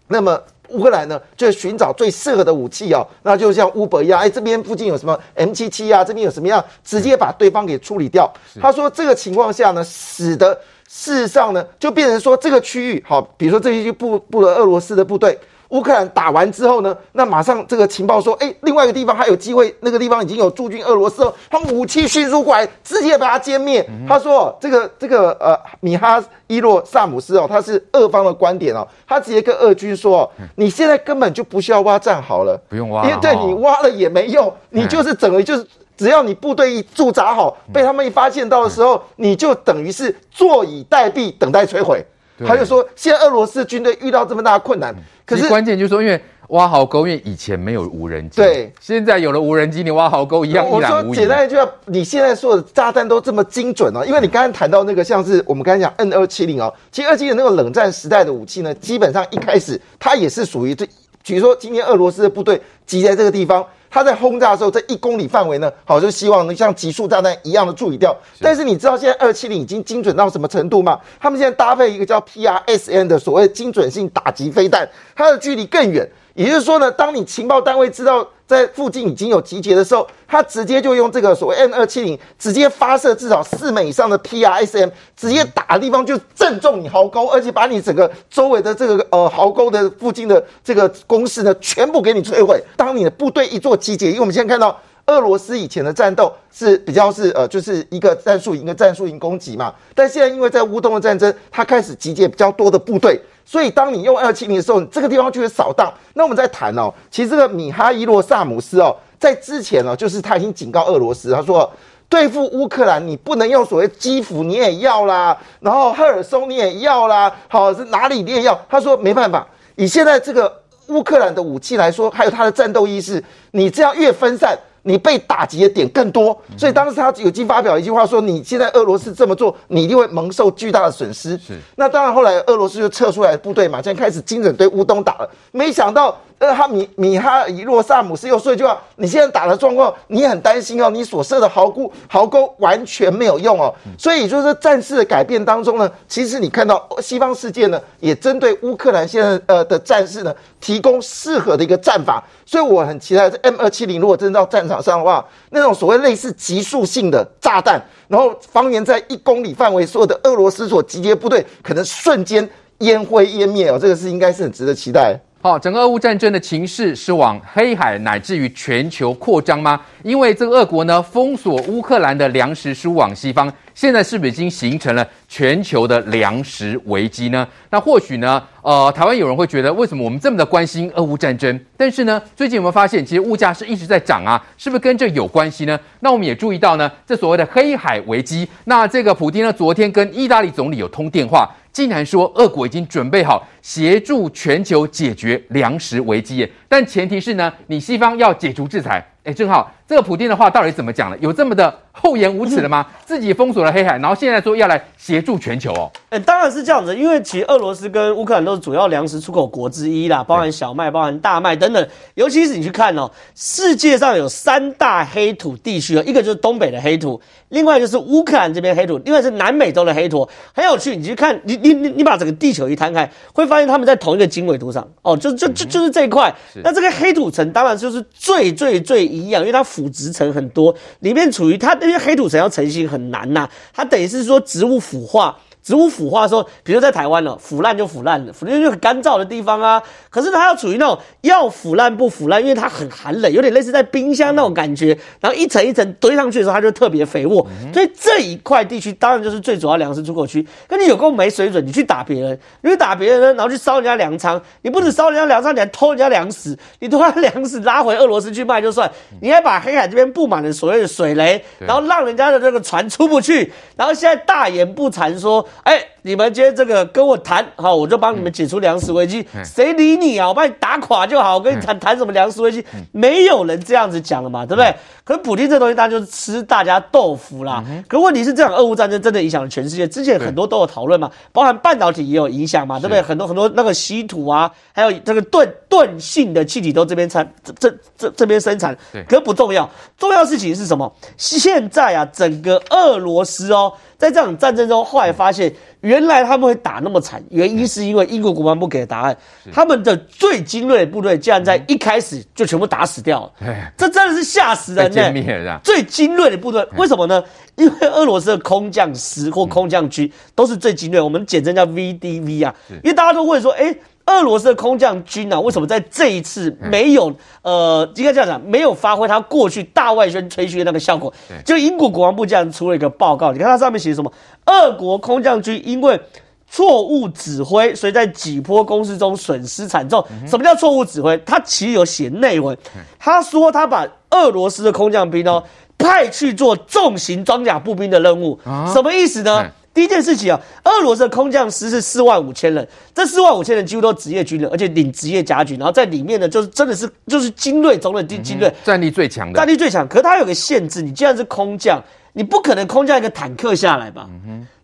那么。乌克兰呢，就寻找最适合的武器哦，那就像 Uber 一样，哎，这边附近有什么 M 七七啊，这边有什么样，直接把对方给处理掉。他说这个情况下呢，使得事实上呢，就变成说这个区域，好，比如说这些布布了俄罗斯的部队。乌克兰打完之后呢，那马上这个情报说，哎，另外一个地方还有机会，那个地方已经有驻军俄罗斯，他们武器迅速过来，直接把它歼灭。嗯、他说，这个这个呃，米哈伊洛萨姆斯哦，他是俄方的观点哦，他直接跟俄军说，你现在根本就不需要挖战壕了，不用挖，因为对你挖了也没用，你就是整个就是只要你部队一驻扎好，被他们一发现到的时候，你就等于是坐以待毙，等待摧毁。他就说，现在俄罗斯军队遇到这么大的困难。可是关键就是说，因为挖壕沟，因为以前没有无人机，对，现在有了无人机，你挖壕沟一样一览无遗。我说简单一句话，你现在说的炸弹都这么精准哦，因为你刚刚谈到那个像是我们刚才讲 N 二七零哦，其实二七零那个冷战时代的武器呢，基本上一开始它也是属于这，比如说今天俄罗斯的部队集在这个地方。他在轰炸的时候，在一公里范围呢，好，就希望能像集束炸弹一样的处理掉。但是你知道现在二七零已经精准到什么程度吗？他们现在搭配一个叫 PRSN 的所谓精准性打击飞弹，它的距离更远。也就是说呢，当你情报单位知道在附近已经有集结的时候，他直接就用这个所谓 N 二七零直接发射至少四枚以上的 PRSM，直接打的地方就正中你壕沟，而且把你整个周围的这个呃壕沟的附近的这个工事呢，全部给你摧毁。当你的部队一做集结，因为我们现在看到俄罗斯以前的战斗是比较是呃就是一个战术营一个战术营攻击嘛，但现在因为在乌东的战争，他开始集结比较多的部队。所以，当你用二七零的时候，这个地方就会扫荡。那我们在谈哦，其实这个米哈伊洛萨姆斯哦，在之前哦，就是他已经警告俄罗斯，他说对付乌克兰，你不能用所谓基辅你也要啦，然后赫尔松你也要啦，好是哪里你也要。他说没办法，以现在这个乌克兰的武器来说，还有他的战斗意识，你这样越分散。你被打击的点更多，所以当时他有机发表一句话说：“你现在俄罗斯这么做，你一定会蒙受巨大的损失。”是。那当然，后来俄罗斯就撤出来部队嘛，现在开始精准对乌东打了。没想到。呃，哈米米哈伊洛萨姆斯又说一句话：“你现在打的状况，你很担心哦，你所设的壕沟壕沟完全没有用哦。”所以就是战事的改变当中呢，其实你看到西方世界呢，也针对乌克兰现在呃的战事呢，提供适合的一个战法。所以我很期待这 M 二七零如果真的到战场上的话，那种所谓类似集束性的炸弹，然后方圆在一公里范围，所有的俄罗斯所集结部队可能瞬间烟灰烟灭哦，这个是应该是很值得期待。好，整个俄乌战争的情势是往黑海乃至于全球扩张吗？因为这个俄国呢，封锁乌克兰的粮食输往西方，现在是不是已经形成了全球的粮食危机呢？那或许呢，呃，台湾有人会觉得，为什么我们这么的关心俄乌战争？但是呢，最近有没有发现，其实物价是一直在涨啊？是不是跟这有关系呢？那我们也注意到呢，这所谓的黑海危机，那这个普丁呢，昨天跟意大利总理有通电话。既然说俄国已经准备好协助全球解决粮食危机，但前提是呢，你西方要解除制裁。哎，正好这个普丁的话到底怎么讲了？有这么的厚颜无耻的吗？自己封锁了黑海，然后现在说要来协助全球哦。哎，当然是这样子，因为其实俄罗斯跟乌克兰都是主要粮食出口国之一啦，包含小麦、包含大麦等等。尤其是你去看哦，世界上有三大黑土地区哦，一个就是东北的黑土，另外就是乌克兰这边黑土，另外是南美洲的黑土。很有趣，你去看，你你你你把整个地球一摊开，会发现他们在同一个经纬度上哦，就就就就是这一块。那这个黑土层当然就是最最最。一样，因为它腐殖层很多，里面处于它那些黑土层要成型很难呐、它等于是说植物腐化。植物腐化的时候，比如在台湾了，腐烂就腐烂了，腐烂就很干燥的地方啊。可是它要处于那种要腐烂不腐烂，因为它很寒冷，有点类似在冰箱那种感觉。然后一层一层堆上去的时候，它就特别肥沃。所以这一块地区当然就是最主要粮食出口区。跟你有够没水准，你去打别人，你去打别人呢，然后去烧人家粮仓，你不止烧人家粮仓，你还偷人家粮食，你偷他粮食拉回俄罗斯去卖就算，你还把黑海这边布满了所谓的水雷，然后让人家的这个船出不去，然后现在大言不惭说。哎，你们今天这个跟我谈好，我就帮你们解除粮食危机。谁理你啊？我把你打垮就好。我跟你谈谈什么粮食危机？没有人这样子讲了嘛，对不对？可是普丁这东西，当然就是吃大家豆腐啦。可问题是，这场俄乌战争真的影响了全世界。之前很多都有讨论嘛，包含半导体也有影响嘛，对不对？很多很多那个稀土啊，还有这个钝钝性的气体都这边产这这这这边生产。可不重要，重要事情是什么？现在啊，整个俄罗斯哦。在这场战争中，后来发现原来他们会打那么惨，原因是因为英国国防部给的答案，他们的最精锐的部队竟然在一开始就全部打死掉了，<laughs> 这真的是吓死人呢！最精锐的部队，为什么呢？因为俄罗斯的空降师或空降军都是最精锐，我们简称叫 VDV 啊，因为大家都会说，哎。俄罗斯的空降军啊，为什么在这一次没有？呃，应该这样讲，没有发挥他过去大外宣吹嘘的那个效果。就英国国防部这样出了一个报告，你看它上面写什么？俄国空降军因为错误指挥，所以在几波攻势中损失惨重。什么叫错误指挥？他其实有写内文，他说他把俄罗斯的空降兵哦派去做重型装甲步兵的任务，什么意思呢？第一件事情啊，俄罗斯的空降师是四万五千人，这四万五千人几乎都是职业军人，而且领职业甲军，然后在里面呢，就是真的是就是精锐中的精精锐，战力最强的，战力最强。可是它有个限制，你既然是空降，你不可能空降一个坦克下来吧？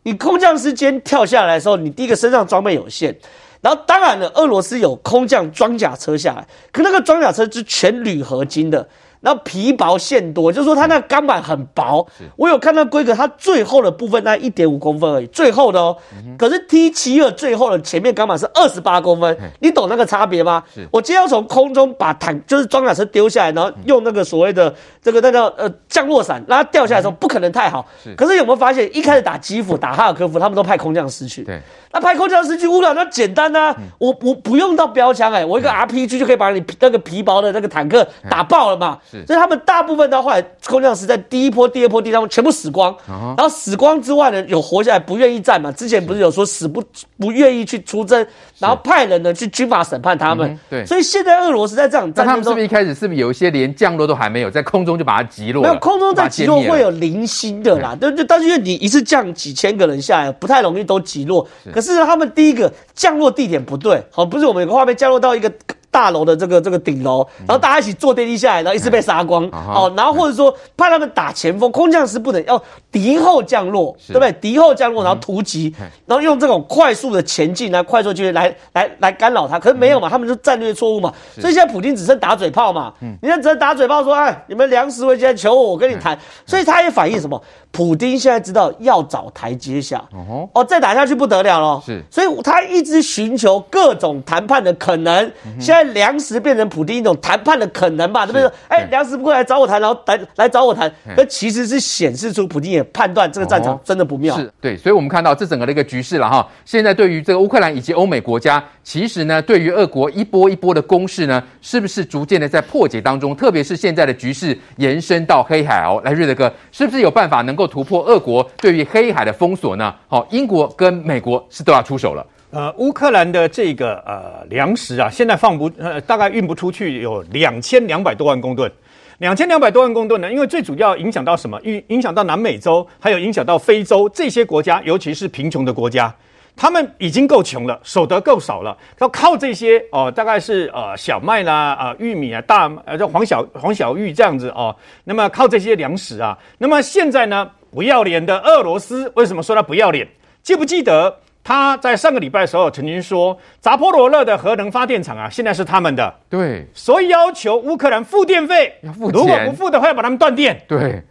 你空降师间跳下来的时候，你第一个身上装备有限，然后当然了，俄罗斯有空降装甲车下来，可那个装甲车是全铝合金的。然后皮薄馅多，就是说它那个钢板很薄。我有看到规格，它最厚的部分大概一点五公分而已，最厚的哦。可是 T 七二最厚的前面钢板是二十八公分，你懂那个差别吗？我今天要从空中把坦就是装甲车丢下来，然后用那个所谓的这个那叫呃降落伞让它掉下来的时候，不可能太好。可是有没有发现，一开始打基辅、打哈尔科夫，他们都派空降师去。那派空降师去乌克兰那简单呐、啊，我我不用到标枪哎，我一个 RPG 就可以把你那个皮薄的那个坦克打爆了嘛。所以他们大部分到后来空降师在第一波、第二波地方全部死光，然后死光之外呢，有活下来不愿意战嘛。之前不是有说死不不愿意去出征，然后派人呢去军法审判他们。对，所以现在俄罗斯在这样战争中，他们是不是一开始是不是有一些连降落都还没有，在空中就把它击落？没有，空中在击落会有零星的啦，对对，但是因为你一次降几千个人下来，不太容易都击落。可是呢，他们第一个降落地点不对，好，不是我们有个画面降落到一个。大楼的这个这个顶楼，然后大家一起坐电梯下来，然后一次被杀光，哦，然后或者说派他们打前锋，空降师不能要敌后降落，对不对？敌后降落，然后突击，然后用这种快速的前进来快速进来来来干扰他，可是没有嘛，他们就战略错误嘛，所以现在普京只剩打嘴炮嘛，你看只能打嘴炮说，哎，你们粮食危机求我，我跟你谈，所以他也反映什么？普丁现在知道要找台阶下，哦，哦再打下去不得了了，是，所以他一直寻求各种谈判的可能，现在。粮食变成普丁一种谈判的可能吧，对不对？哎，粮食不过来找我谈，然后来来找我谈，那其实是显示出普丁也判断这个战场真的不妙。是对，所以我们看到这整个的一个局势了哈。现在对于这个乌克兰以及欧美国家，其实呢，对于俄国一波一波的攻势呢，是不是逐渐的在破解当中？特别是现在的局势延伸到黑海哦，来瑞德哥，是不是有办法能够突破俄国对于黑海的封锁呢？好，英国跟美国是都要出手了。呃，乌克兰的这个呃粮食啊，现在放不呃大概运不出去，有两千两百多万公吨，两千两百多万公吨呢，因为最主要影响到什么？影影响到南美洲，还有影响到非洲这些国家，尤其是贫穷的国家。他们已经够穷了，守得够少了，要靠这些哦、呃，大概是呃小麦啦、啊、呃、玉米啊、大呃这黄小黄小玉这样子哦，那么靠这些粮食啊，那么现在呢，不要脸的俄罗斯为什么说他不要脸？记不记得他在上个礼拜的时候曾经说，扎波罗勒的核能发电厂啊，现在是他们的，对，所以要求乌克兰付电费，要付钱，如果不付的话，要把他们断电，对。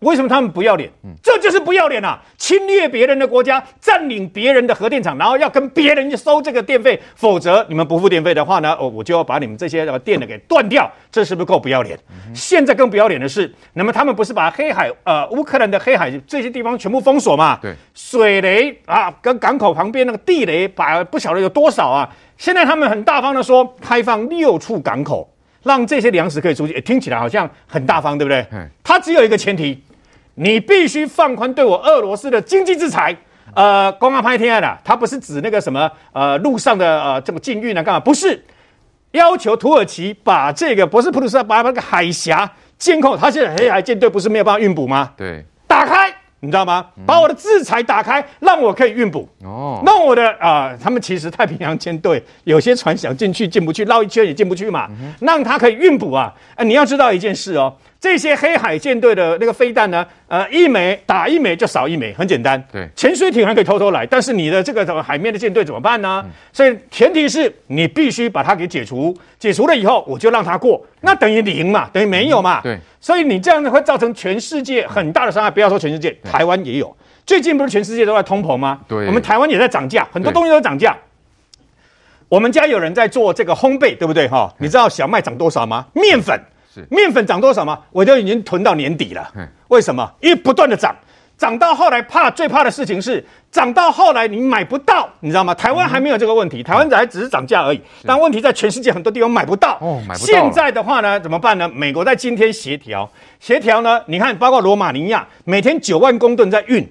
为什么他们不要脸？嗯，这就是不要脸啊！侵略别人的国家，占领别人的核电厂，然后要跟别人收这个电费，否则你们不付电费的话呢，哦，我就要把你们这些电的给断掉。这是不是够不要脸？嗯、现在更不要脸的是，那么他们不是把黑海呃乌克兰的黑海这些地方全部封锁嘛？对，水雷啊，跟港口旁边那个地雷，把不晓得有多少啊！现在他们很大方的说，开放六处港口。让这些粮食可以出去，听起来好像很大方，对不对？它只有一个前提，你必须放宽对我俄罗斯的经济制裁。呃，公安拍天的，它不是指那个什么呃路上的呃这个禁运啊，干嘛？不是，要求土耳其把这个不是普鲁士把那个海峡监控。他现在黑海舰队不是没有办法运补吗？对，打开。你知道吗？把我的制裁打开，让我可以运补。哦，那我的啊、呃，他们其实太平洋舰队有些船想进去进不去，绕一圈也进不去嘛。嗯、让他可以运补啊！哎、呃，你要知道一件事哦。这些黑海舰队的那个飞弹呢？呃，一枚打一枚就少一枚，很简单。对，潜水艇还可以偷偷来，但是你的这个海面的舰队怎么办呢？嗯、所以前提是你必须把它给解除，解除了以后我就让它过，那等于零嘛，等于没有嘛。嗯、对，所以你这样子会造成全世界很大的伤害。不要说全世界，台湾也有。最近不是全世界都在通膨吗？对，我们台湾也在涨价，很多东西都涨价。我们家有人在做这个烘焙，对不对？哈，你知道小麦涨多少吗？面粉。面粉涨多少吗？我都已经囤到年底了。为什么？因为不断的涨，涨到后来怕最怕的事情是涨到后来你买不到，你知道吗？台湾还没有这个问题，台湾还只是涨价而已。但问题在全世界很多地方买不到。哦，买不到。现在的话呢，怎么办呢？美国在今天协调，协调呢？你看，包括罗马尼亚每天九万公吨在运。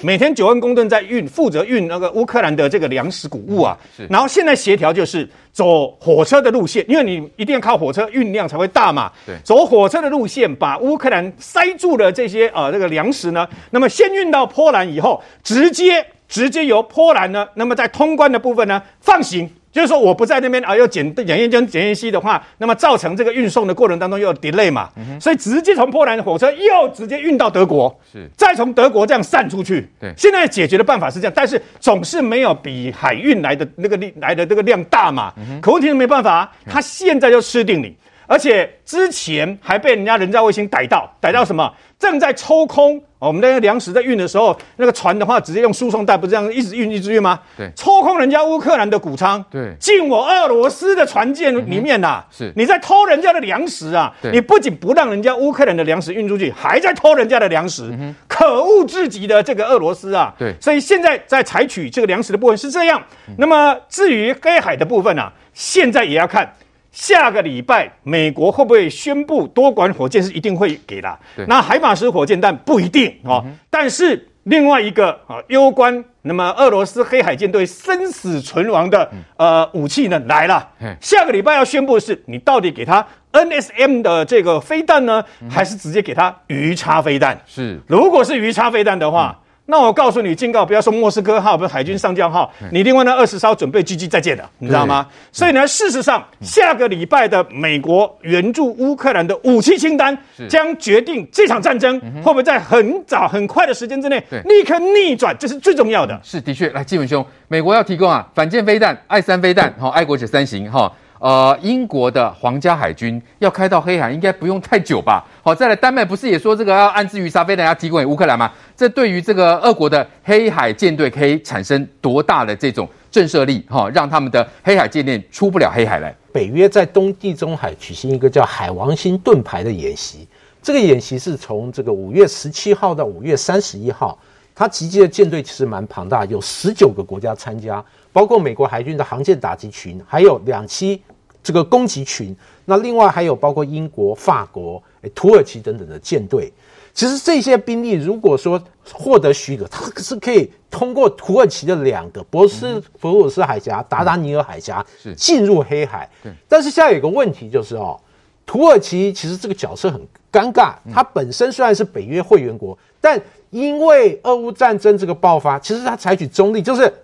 每天九万公吨在运，负责运那个乌克兰的这个粮食谷物啊。是。然后现在协调就是走火车的路线，因为你一定要靠火车运量才会大嘛。对。走火车的路线，把乌克兰塞住的这些呃这个粮食呢，那么先运到波兰以后，直接直接由波兰呢，那么在通关的部分呢放行。就是说，我不在那边啊，要检检验跟检验西的话，那么造成这个运送的过程当中又有 delay 嘛，嗯、所以直接从波兰的火车又直接运到德国，是。再从德国这样散出去。对，现在解决的办法是这样，但是总是没有比海运来的那个力来的这个量大嘛。嗯、可问题是没办法，他现在就吃定你，而且之前还被人家人造卫星逮到，逮到什么？正在抽空。我们那个粮食在运的时候，那个船的话直接用输送带，不是这样一直运一直运吗？对，抽空人家乌克兰的谷仓，对，进我俄罗斯的船舰里面呐、啊嗯。是，你在偷人家的粮食啊！你不仅不让人家乌克兰的粮食运出去，还在偷人家的粮食，嗯、可恶至极的这个俄罗斯啊！对，所以现在在采取这个粮食的部分是这样。嗯、那么至于黑海的部分啊，现在也要看。下个礼拜，美国会不会宣布多管火箭是一定会给的？那海马斯火箭弹不一定哦。嗯、但是另外一个啊，攸关那么俄罗斯黑海舰队生死存亡的呃武器呢来了。下个礼拜要宣布的是，你到底给他 NSM 的这个飞弹呢，还是直接给他鱼叉飞弹？是，如果是鱼叉飞弹的话。嗯那我告诉你，警告，不要说莫斯科号，不是海军上将号，你另外那二十艘准备狙击再见的，你知道吗？所以呢，事实上，下个礼拜的美国援助乌克兰的武器清单，将决定这场战争会不会在很早很快的时间之内立刻逆转，这是最重要的。是的确，来，基文兄，美国要提供啊反舰飞弹，爱三飞弹，哈，爱国者三型，哈。呃，英国的皇家海军要开到黑海，应该不用太久吧？好，再来，丹麦不是也说这个要安置鱼叉飞弹要提供给乌克兰吗？这对于这个俄国的黑海舰队可以产生多大的这种震慑力？哈，让他们的黑海舰队出不了黑海来。北约在东地中海举行一个叫“海王星盾牌”的演习，这个演习是从这个五月十七号到五月三十一号，它集结的舰队其实蛮庞大，有十九个国家参加。包括美国海军的航舰打击群，还有两栖这个攻击群，那另外还有包括英国、法国、诶土耳其等等的舰队。其实这些兵力如果说获得许可，它是可以通过土耳其的两个博斯普鲁斯海峡、达达尼尔海峡进入黑海。但是现在有个问题就是哦，土耳其其实这个角色很尴尬，它本身虽然是北约会员国，但因为俄乌战争这个爆发，其实它采取中立，就是。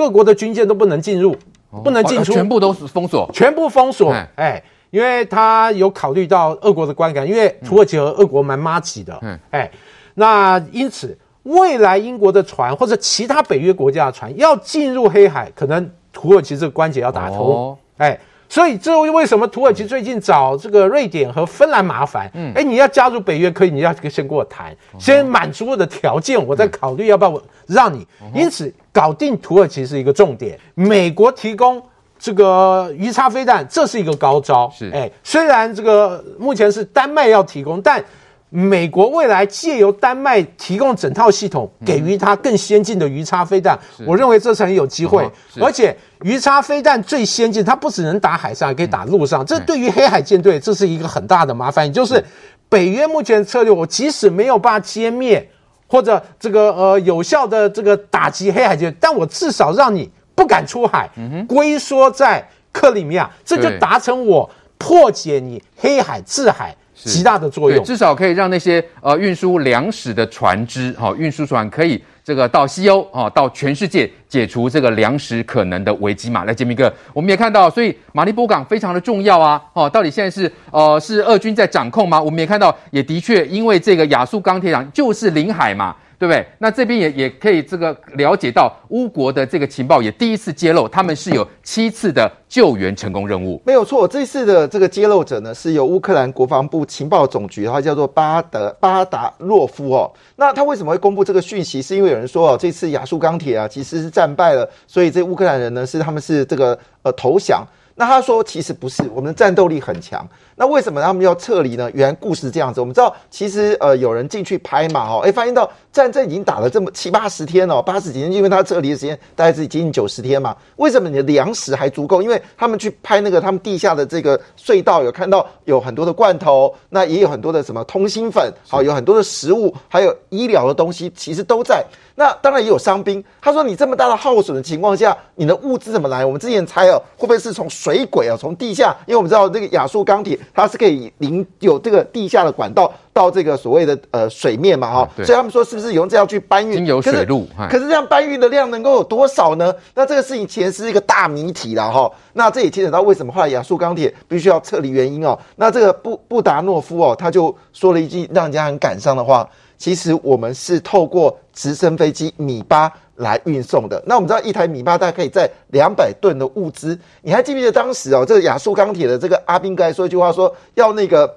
各国的军舰都不能进入，不能进出，全部都是封锁，全部封锁。哎，因为他有考虑到俄国的观感，因为土耳其和俄国蛮麻吉的。嗯，哎，那因此未来英国的船或者其他北约国家的船要进入黑海，可能土耳其这个关节要打通。哎。所以，这为什么土耳其最近找这个瑞典和芬兰麻烦？嗯，哎，你要加入北约可以，你要先跟我谈，先满足我的条件，我再考虑要不要我让你。因此，搞定土耳其是一个重点。美国提供这个鱼叉飞弹，这是一个高招。是，哎，虽然这个目前是丹麦要提供，但。美国未来借由丹麦提供整套系统，给予它更先进的鱼叉飞弹，我认为这是很有机会。而且鱼叉飞弹最先进，它不只能打海上，还可以打陆上。这对于黑海舰队，这是一个很大的麻烦。也就是北约目前策略，我即使没有办法歼灭或者这个呃有效的这个打击黑海舰队，但我至少让你不敢出海，龟缩在克里米亚，这就达成我破解你黑海制海。极大的作用，至少可以让那些呃运输粮食的船只，哈、哦，运输船可以这个到西欧，啊、到全世界解除这个粮食可能的危机嘛。来，杰明哥，我们也看到，所以马利波港非常的重要啊，哦，到底现在是呃是俄军在掌控吗？我们也看到，也的确因为这个亚速钢铁厂就是临海嘛。对不对？那这边也也可以这个了解到乌国的这个情报也第一次揭露，他们是有七次的救援成功任务。没有错，这次的这个揭露者呢，是由乌克兰国防部情报总局，他叫做巴德巴达洛夫哦。那他为什么会公布这个讯息？是因为有人说哦，这次亚速钢铁啊其实是战败了，所以这乌克兰人呢是他们是这个呃投降。那他说其实不是，我们的战斗力很强。那为什么他们要撤离呢？原来故事是这样子，我们知道其实呃有人进去拍嘛，哈，哎发现到战争已经打了这么七八十天了，八十几天，因为他撤离的时间大概是接近九十天嘛。为什么你的粮食还足够？因为他们去拍那个他们地下的这个隧道，有看到有很多的罐头，那也有很多的什么通心粉，好，有很多的食物，还有医疗的东西，其实都在。那当然也有伤兵。他说：“你这么大的耗损的情况下，你的物资怎么来？我们之前猜哦，会不会是从水轨啊，从地下？因为我们知道这个亚速钢铁它是可以临有这个地下的管道到这个所谓的呃水面嘛，哈。所以他们说是不是用这样去搬运？经水路。可是这样搬运的量能够有多少呢？那这个事情其实是一个大谜题了哈。那这也牵扯到为什么后来亚速钢铁必须要撤离原因哦。那这个布布达诺夫哦，他就说了一句让人家很感伤的话。”其实我们是透过直升飞机米八来运送的。那我们知道一台米八大概可以载两百吨的物资。你还记不记得当时哦，这个亚速钢铁的这个阿兵哥还说一句话，说要那个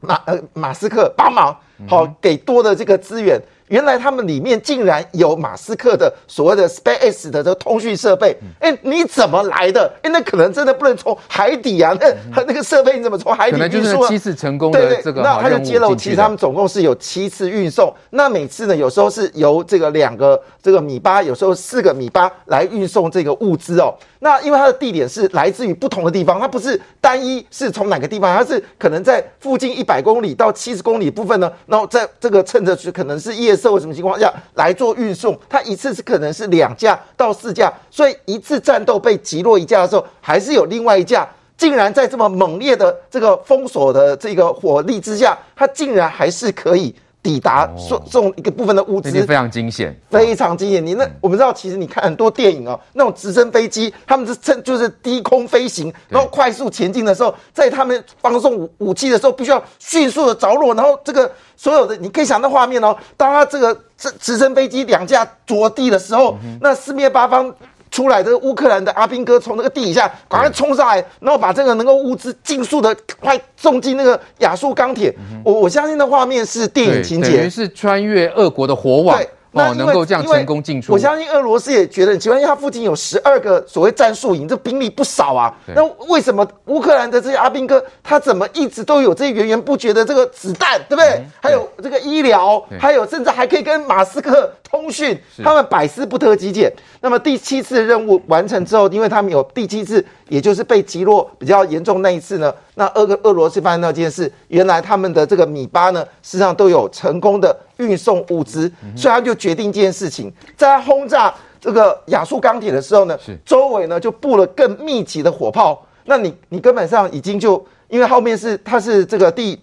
马呃马斯克帮忙，好给多的这个资源。原来他们里面竟然有马斯克的所谓的 SpaceX 的这个通讯设备，哎，你怎么来的？哎，那可能真的不能从海底啊，那那个设备你怎么从海底运输？可能就是七次成功的这个。那他就揭露，其实他们总共是有七次运送。那每次呢，有时候是由这个两个这个米八，有时候四个米八来运送这个物资哦。那因为它的地点是来自于不同的地方，它不是单一是从哪个地方，它是可能在附近一百公里到七十公里部分呢，然后在这个趁着去可能是夜色或什么情况下来做运送，它一次是可能是两架到四架，所以一次战斗被击落一架的时候，还是有另外一架，竟然在这么猛烈的这个封锁的这个火力之下，它竟然还是可以。<laughs> 抵达送送一个部分的物资，非常惊险，非常惊险。你那我们知道，其实你看很多电影哦，那种直升飞机，他们是趁就是低空飞行，然后快速前进的时候，在他们放送武武器的时候，必须要迅速的着落，然后这个所有的你可以想到画面哦，当他这个直直升飞机两架着地的时候，那四面八方。出来这个乌克兰的阿兵哥从那个地底下赶快冲上来，然后把这个能够物资尽速的快送进那个亚速钢铁。我我相信的画面是电影情节，等于是穿越俄国的火网。哦，能够这样成功进出，我相信俄罗斯也觉得很奇怪，因为它附近有十二个所谓战术营，这兵力不少啊。那为什么乌克兰的这些阿兵哥，他怎么一直都有这些源源不绝的这个子弹，对不对？嗯、还有这个医疗，还有甚至还可以跟马斯克通讯，他们百思不得其解。那么第七次任务完成之后，因为他们有第七次，也就是被击落比较严重那一次呢，那俄个俄罗斯发现那件事，原来他们的这个米八呢，实际上都有成功的。运送物资，所以他就决定这件事情，在轰炸这个亚速钢铁的时候呢，周围呢就布了更密集的火炮。那你你根本上已经就，因为后面是它是这个第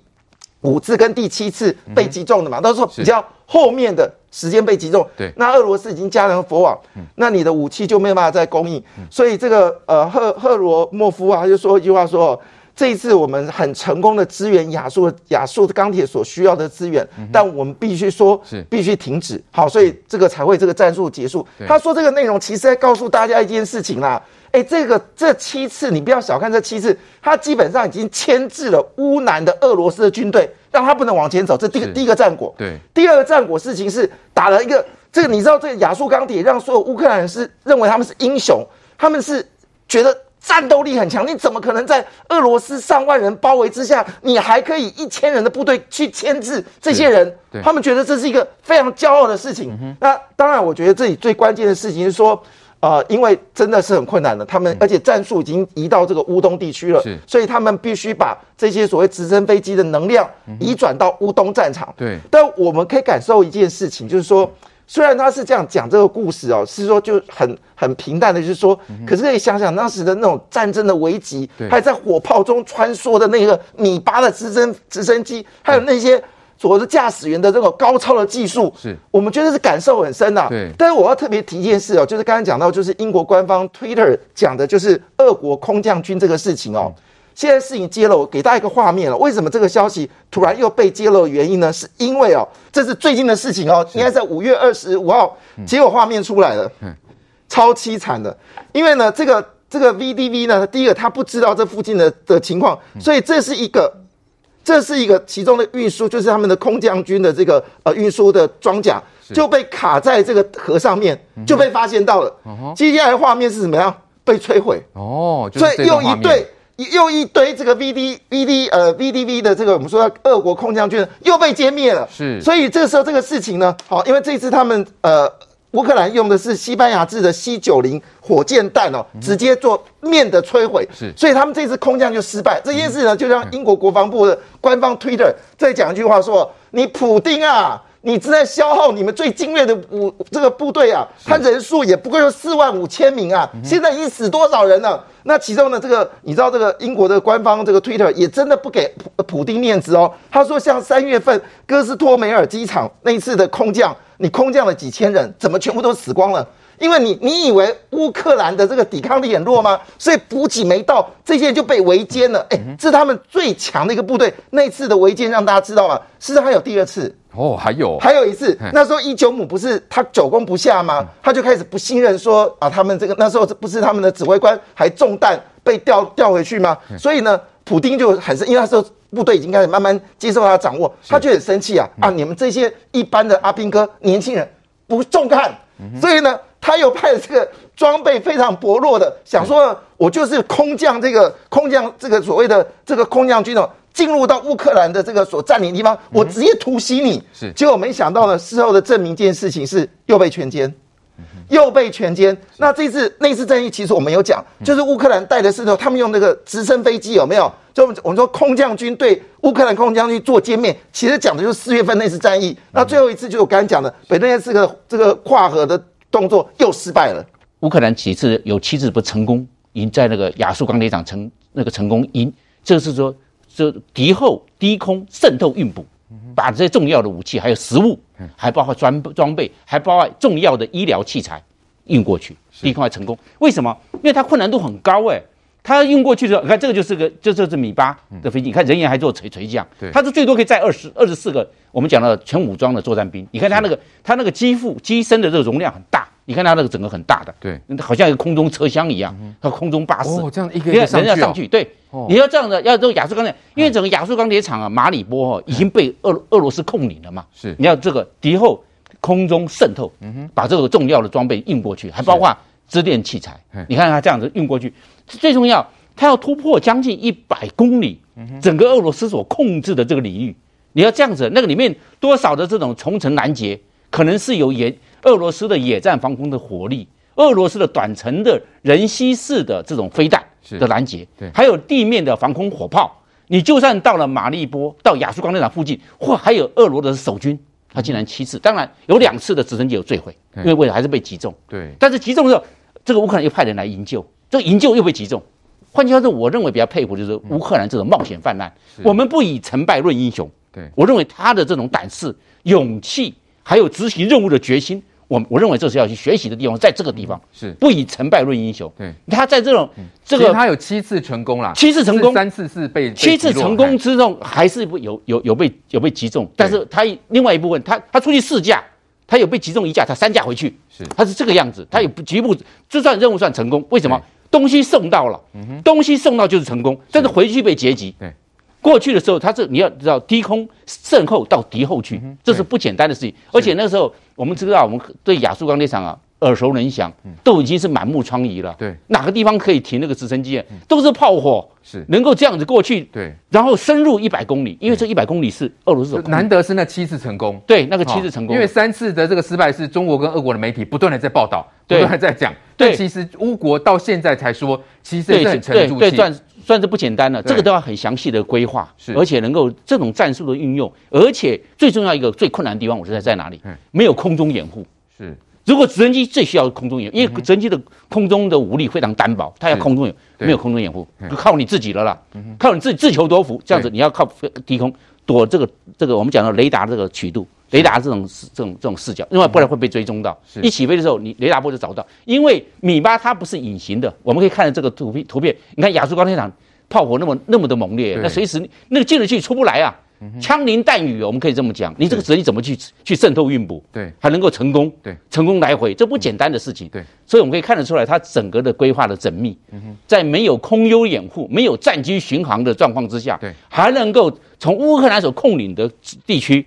五次跟第七次被击中的嘛，都是说比较后面的时间被击中，对，那俄罗斯已经加了佛网，嗯，那你的武器就没有办法再供应，嗯，所以这个呃赫赫罗莫夫啊他就说一句话说。这一次我们很成功的支援亚速亚速钢铁所需要的资源，嗯、但我们必须说是必须停止。好，所以这个才会这个战术结束。他说这个内容其实在告诉大家一件事情啦，哎，这个这七次你不要小看这七次，他基本上已经牵制了乌南的俄罗斯的军队，让他不能往前走。这第第一个战果。对，第二个战果事情是打了一个这个，你知道这个亚速钢铁让所有乌克兰人是认为他们是英雄，他们是觉得。战斗力很强，你怎么可能在俄罗斯上万人包围之下，你还可以一千人的部队去牵制这些人？他们觉得这是一个非常骄傲的事情。嗯、那当然，我觉得这里最关键的事情是说，呃，因为真的是很困难的，他们、嗯、而且战术已经移到这个乌东地区了，所以他们必须把这些所谓直升飞机的能量移转到乌东战场。对，但我们可以感受一件事情，就是说。虽然他是这样讲这个故事哦，是说就很很平淡的，就是说，可是可以想想当时的那种战争的危急，还在火炮中穿梭的那个米八的直升直升机，还有那些所谓的驾驶员的这种高超的技术，是我们觉得是感受很深的。对，但是我要特别提一件事哦，就是刚才讲到，就是英国官方 Twitter 讲的，就是俄国空降军这个事情哦。现在事情揭露，给大家一个画面了。为什么这个消息突然又被揭露的原因呢？是因为哦，这是最近的事情哦。应该在五月二十五号，结果画面出来了，超凄惨的。因为呢，这个这个 VDV 呢，第一个他不知道这附近的的情况，所以这是一个，这是一个其中的运输，就是他们的空降军的这个呃运输的装甲就被卡在这个河上面，就被发现到了。接下来画面是怎么样？被摧毁哦，所以又一队。又一堆这个 V D V D 呃 V D V 的这个我们说俄国空降军又被歼灭了，是，所以这个时候这个事情呢，好，因为这次他们呃乌克兰用的是西班牙制的 C 九零火箭弹哦，直接做面的摧毁，是，所以他们这次空降就失败。这件事呢，就让英国国防部的官方 Twitter 再讲一句话说：“你普丁啊。”你正在消耗你们最精锐的武这个部队啊，他人数也不过就四万五千名啊，现在已经死多少人了？那其中呢，这个你知道，这个英国的官方这个 Twitter 也真的不给普普丁面子哦。他说，像三月份哥斯托梅尔机场那一次的空降，你空降了几千人，怎么全部都死光了？因为你你以为乌克兰的这个抵抗力很弱吗？所以补给没到，这些人就被围歼了。哎，这是他们最强的一个部队。那次的围歼让大家知道啊，事实上还有第二次。哦，还有，还有一次，那时候伊久姆不是他久攻不下吗？他就开始不信任，说啊，他们这个那时候不是他们的指挥官还中弹被调调回去吗？所以呢，普丁就很生，因为那时候部队已经开始慢慢接受他的掌握，他就很生气啊啊！你们这些一般的阿兵哥年轻人不重看，所以呢，他又派了这个装备非常薄弱的，想说我就是空降这个空降这个所谓的这个空降军哦。进入到乌克兰的这个所占领的地方，我直接突袭你。是，结果没想到呢，事后的证明，一件事情是又被全歼，又被全歼。那这次那次战役，其实我们有讲，就是乌克兰带的是头，他们用那个直升飞机有没有？就我们说空降军对乌克兰空降军做歼灭，其实讲的就是四月份那次战役。那最后一次就是我刚才讲的北顿涅茨克这个跨河的动作又失败了。乌克兰几次有七次不成功，赢在那个亚速钢铁厂成那个成功赢，这是说。这敌后低空渗透运补，把这些重要的武器，还有食物，还包括装装备，还包括重要的医疗器材运过去，低空还成功。为什么？因为它困难度很高哎，它运过去的时候，你看这个就是个，这这是米八的飞机，你看人员还做垂垂降，它是最多可以载二十二十四个，我们讲的全武装的作战兵。你看它那个它那个机腹机身的这个容量很大。你看它那个整个很大的，对，好像一个空中车厢一样，和空中巴士。哦，这样一个人要上去，对，你要这样的，要这个亚速钢铁，因为整个亚速钢铁厂啊，马里波哈已经被俄俄罗斯控领了嘛。是，你要这个敌后空中渗透，把这个重要的装备运过去，还包括支电器材。你看它这样子运过去，最重要，它要突破将近一百公里，整个俄罗斯所控制的这个领域，你要这样子，那个里面多少的这种重层拦截，可能是有严。俄罗斯的野战防空的火力，俄罗斯的短程的人携式的这种飞弹的拦截，对，还有地面的防空火炮。你就算到了马利波，到亚速钢铁厂附近，或还有俄罗斯的守军，他竟然七次，当然有两次的直升机有坠毁，因为为了还是被击中。对，但是击中的时候，这个乌克兰又派人来营救，这个营救又被击中。换句话说，我认为比较佩服就是乌克兰这种冒险犯难。我们不以成败论英雄，对，我认为他的这种胆识、勇气。还有执行任务的决心。我我认为这是要去学习的地方，在这个地方是。不以成败论英雄。对，他在这种这个他有七次成功了，七次成功，三次是被七次成功之中还是不有有有被有被击中，<laughs> 但是他另外一部分，他他出去四架，他有被击中一架，他三架回去，是。他是这个样子，他有局部就算任务算成功，为什么？东西送到了，东西送到就是成功，但是。回去被截击。对。过去的时候，他是你要知道低空渗透到敌后去，这是不简单的事情。而且那时候我们知道，我们对亚速钢铁厂啊耳熟能详，都已经是满目疮痍了。对，哪个地方可以停那个直升机？都是炮火，是能够这样子过去。对，然后深入一百公里，因为这一百公里是俄罗斯难得是那七次成功。对，那个七次成功，因为三次的这个失败是中国跟俄国的媒体不断的在报道，不断的在讲。但其实乌国到现在才说，其实是很沉得住气。算是不简单了，这个都要很详细的规划，而且能够这种战术的运用，而且最重要一个最困难的地方，我觉得在哪里？没有空中掩护。是，如果直升机最需要空中掩护，因为直升机的空中的武力非常单薄，它要空中掩，没有空中掩护，就靠你自己了啦，靠你自己自求多福。这样子你要靠低空躲这个这个我们讲的雷达这个曲度。雷达这种这种这种视角，因为不然会被追踪到。一起飞的时候，你雷达波就找不到。因为米八它不是隐形的，我们可以看到这个图片图片。你看亚速钢铁厂炮火那么那么的猛烈，那随时那个进得去出不来啊，枪林弹雨，我们可以这么讲。你这个直升机怎么去去渗透运补？对，还能够成功？对，成功来回，这不简单的事情。对，所以我们可以看得出来，它整个的规划的缜密，在没有空优掩护、没有战机巡航的状况之下，对，还能够从乌克兰所控领的地区。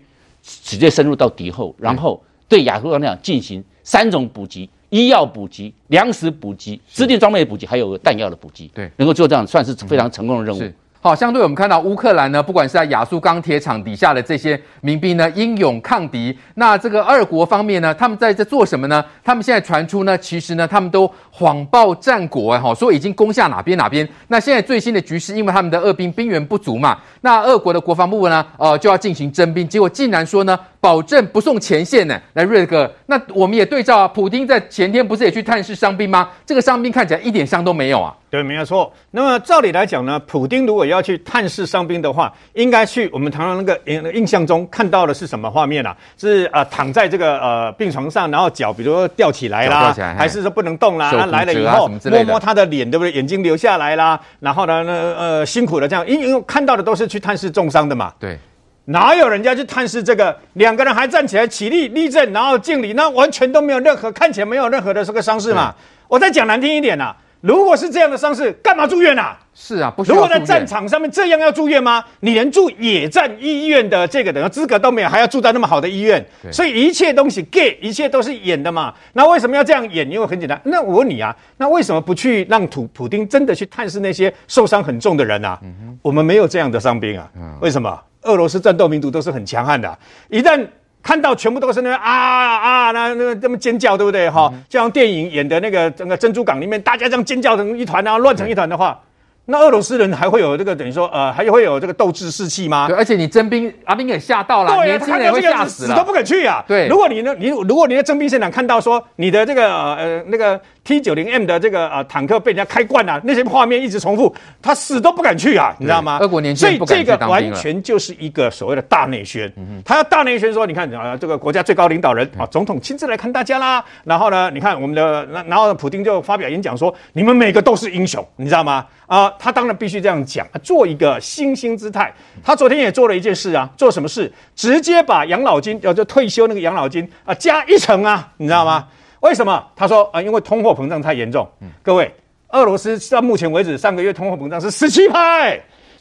直接深入到敌后，然后对亚速钢铁厂进行三种补给：医药补给、粮食补给、资金装备的补给，还有弹药的补给。对，能够做这样，算是非常成功的任务。好，相对我们看到乌克兰呢，不管是在亚速钢铁厂底下的这些民兵呢，英勇抗敌。那这个二国方面呢，他们在这做什么呢？他们现在传出呢，其实呢，他们都谎报战果哎，哈，说已经攻下哪边哪边。那现在最新的局势，因为他们的二兵兵源不足嘛，那二国的国防部呢，呃，就要进行征兵，结果竟然说呢，保证不送前线呢。来，瑞哥，那我们也对照啊，普京在前天不是也去探视伤兵吗？这个伤兵看起来一点伤都没有啊。对，没有错。那么照理来讲呢，普京如果要去探视伤兵的话，应该去我们常常那个印印象中看到的是什么画面啊？是呃躺在这个呃病床上，然后脚比如说吊起来啦，起来还是说不能动啦？他来了以后摸摸他的脸，对不对？眼睛流下来啦，然后呢，那呃辛苦的这样，因因为看到的都是去探视重伤的嘛。对，哪有人家去探视这个？两个人还站起来起立立正，然后敬礼，那完全都没有任何看起来没有任何的这个伤势嘛。我再讲难听一点呐、啊。如果是这样的伤势，干嘛住院啊？是啊，不需要。如果在战场上面这样要住院吗？你连住野战医院的这个等资格都没有，还要住在那么好的医院？所以一切东西 gay，一切都是演的嘛。那为什么要这样演？因为很简单。那我问你啊，那为什么不去让普普丁真的去探视那些受伤很重的人啊？嗯、我们没有这样的伤兵啊、嗯？为什么？俄罗斯战斗民族都是很强悍的，一旦。看到全部都是那啊啊那那这么尖叫，对不对哈？就像电影演的那个整个珍珠港里面，大家这样尖叫成一团啊，乱成一团的话。那俄罗斯人还会有这个等于说呃还会有这个斗志士气吗？对，而且你征兵阿兵也吓到了，对啊，年轻人也会吓死了，死都不肯去啊。对，如果你呢，你如果你在征兵现场看到说你的这个呃那个 T 九零 M 的这个呃坦克被人家开惯了，那些画面一直重复，他死都不敢去啊，你知道吗？所以这个完全就是一个所谓的大内宣，嗯、他要大内宣说，你看啊，这个国家最高领导人啊，总统亲自来看大家啦。然后呢，你看我们的，然后普京就发表演讲说，你们每个都是英雄，你知道吗？啊、呃，他当然必须这样讲，做一个惺惺姿态。他昨天也做了一件事啊，做什么事？直接把养老金，要就退休那个养老金啊，加一成啊，你知道吗？为什么？他说啊、呃，因为通货膨胀太严重。各位，俄罗斯到目前为止上个月通货膨胀是十七趴。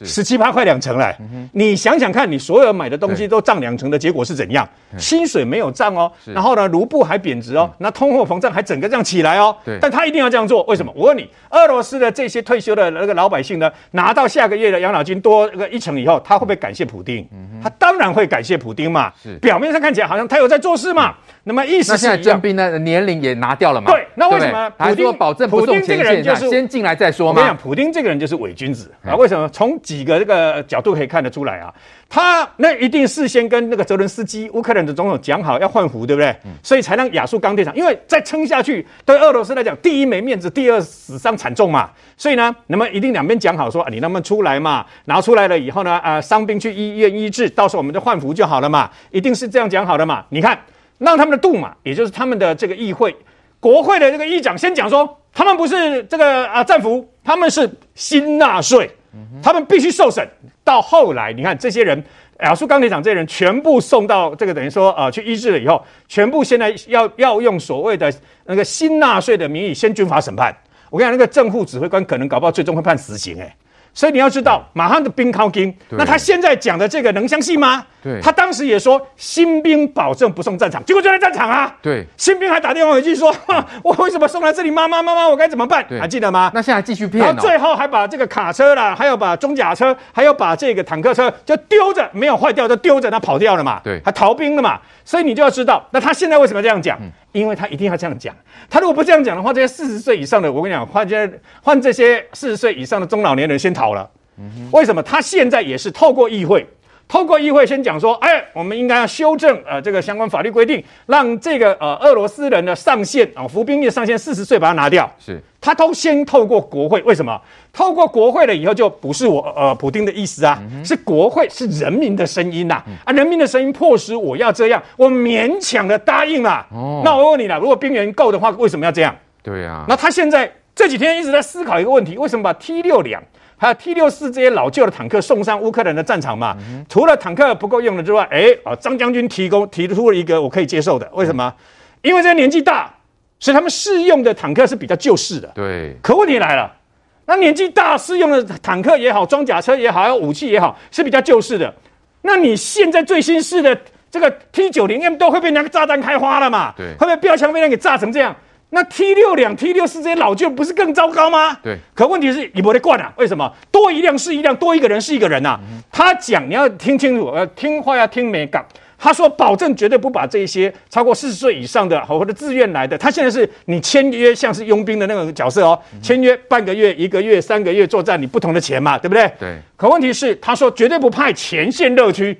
十七八块两成了，你想想看，你所有买的东西都涨两成的结果是怎样？薪水没有涨哦，然后呢，卢布还贬值哦，那通货膨胀还整个这样起来哦。但他一定要这样做，为什么？我问你，俄罗斯的这些退休的那个老百姓呢，拿到下个月的养老金多个一成以后，他会不会感谢普丁？他当然会感谢普丁嘛。表面上看起来好像他有在做事嘛。那么意思是，那现在征兵的年龄也拿掉了嘛？对，那为什么普丁保证普丁这个人就是先进来再说嘛？我跟你讲，普丁这个人就是伪君子啊！为什么？从几个这个角度可以看得出来啊，他那一定事先跟那个泽伦斯基乌克兰的总统讲好要换服，对不对？所以才让亚速钢铁厂，因为再撑下去对俄罗斯来讲，第一没面子，第二死伤惨重嘛。所以呢，那么一定两边讲好说，你能不能出来嘛？拿出来了以后呢，啊、呃，伤兵去医院医治，到时候我们就换服就好了嘛。一定是这样讲好的嘛。你看让他们的杜马，也就是他们的这个议会、国会的这个议长先讲说，他们不是这个啊战俘，他们是新纳税，他们必须受审。到后来，你看这些人，亚速钢铁厂这些人全部送到这个等于说啊去医治了以后，全部现在要要用所谓的那个新纳税的名义先军法审判。我跟你讲，那个正副指挥官可能搞不好最终会判死刑诶、欸。所以你要知道，马上的兵靠金，那他现在讲的这个能相信吗？对，他当时也说新兵保证不送战场，结果就在战场啊。对，新兵还打电话回去说，<laughs> 我为什么送来这里？妈妈妈妈，我该怎么办？还记得吗？那现在继续骗，然后最后还把这个卡车啦，还有把装甲车，还有把这个坦克车就丢着，没有坏掉就丢着，他跑掉了嘛。对，还逃兵了嘛。所以你就要知道，那他现在为什么这样讲？嗯因为他一定要这样讲，他如果不这样讲的话，这些四十岁以上的，我跟你讲，换这换这些四十岁以上的中老年人先逃了。为什么？他现在也是透过议会，透过议会先讲说，哎，我们应该要修正呃这个相关法律规定，让这个呃俄罗斯人的上限啊，服兵役上限四十岁把它拿掉。是。他都先透过国会，为什么？透过国会了以后，就不是我呃普丁的意思啊，嗯、是国会，是人民的声音呐啊，啊！人民的声音迫使我要这样，我勉强的答应了。哦，那我问你了，如果兵源够的话，为什么要这样？对啊。那他现在这几天一直在思考一个问题：为什么把 T 六两还有 T 六四这些老旧的坦克送上乌克兰的战场嘛？嗯、除了坦克不够用了之外，哎，啊，张将军提供提出了一个我可以接受的，为什么？因为这些年纪大。所以他们适用的坦克是比较旧式的，对。可问题来了，那年纪大适用的坦克也好，装甲车也好，还有武器也好，是比较旧式的。那你现在最新式的这个 T 九零 M 都会被那个炸弹开花了嘛？对。会被标枪飞弹给炸成这样？那 T 六两、T 六四这些老旧不是更糟糕吗？对。可问题是你不得惯啊？为什么？多一辆是一辆，多一个人是一个人呐、啊嗯。他讲你要听清楚，呃，听话要听美感。他说：“保证绝对不把这些超过四十岁以上的，或者自愿来的。他现在是你签约，像是佣兵的那种角色哦，签约半个月、一个月、三个月作战，你不同的钱嘛，对不对？对。可问题是，他说绝对不派前线热区。”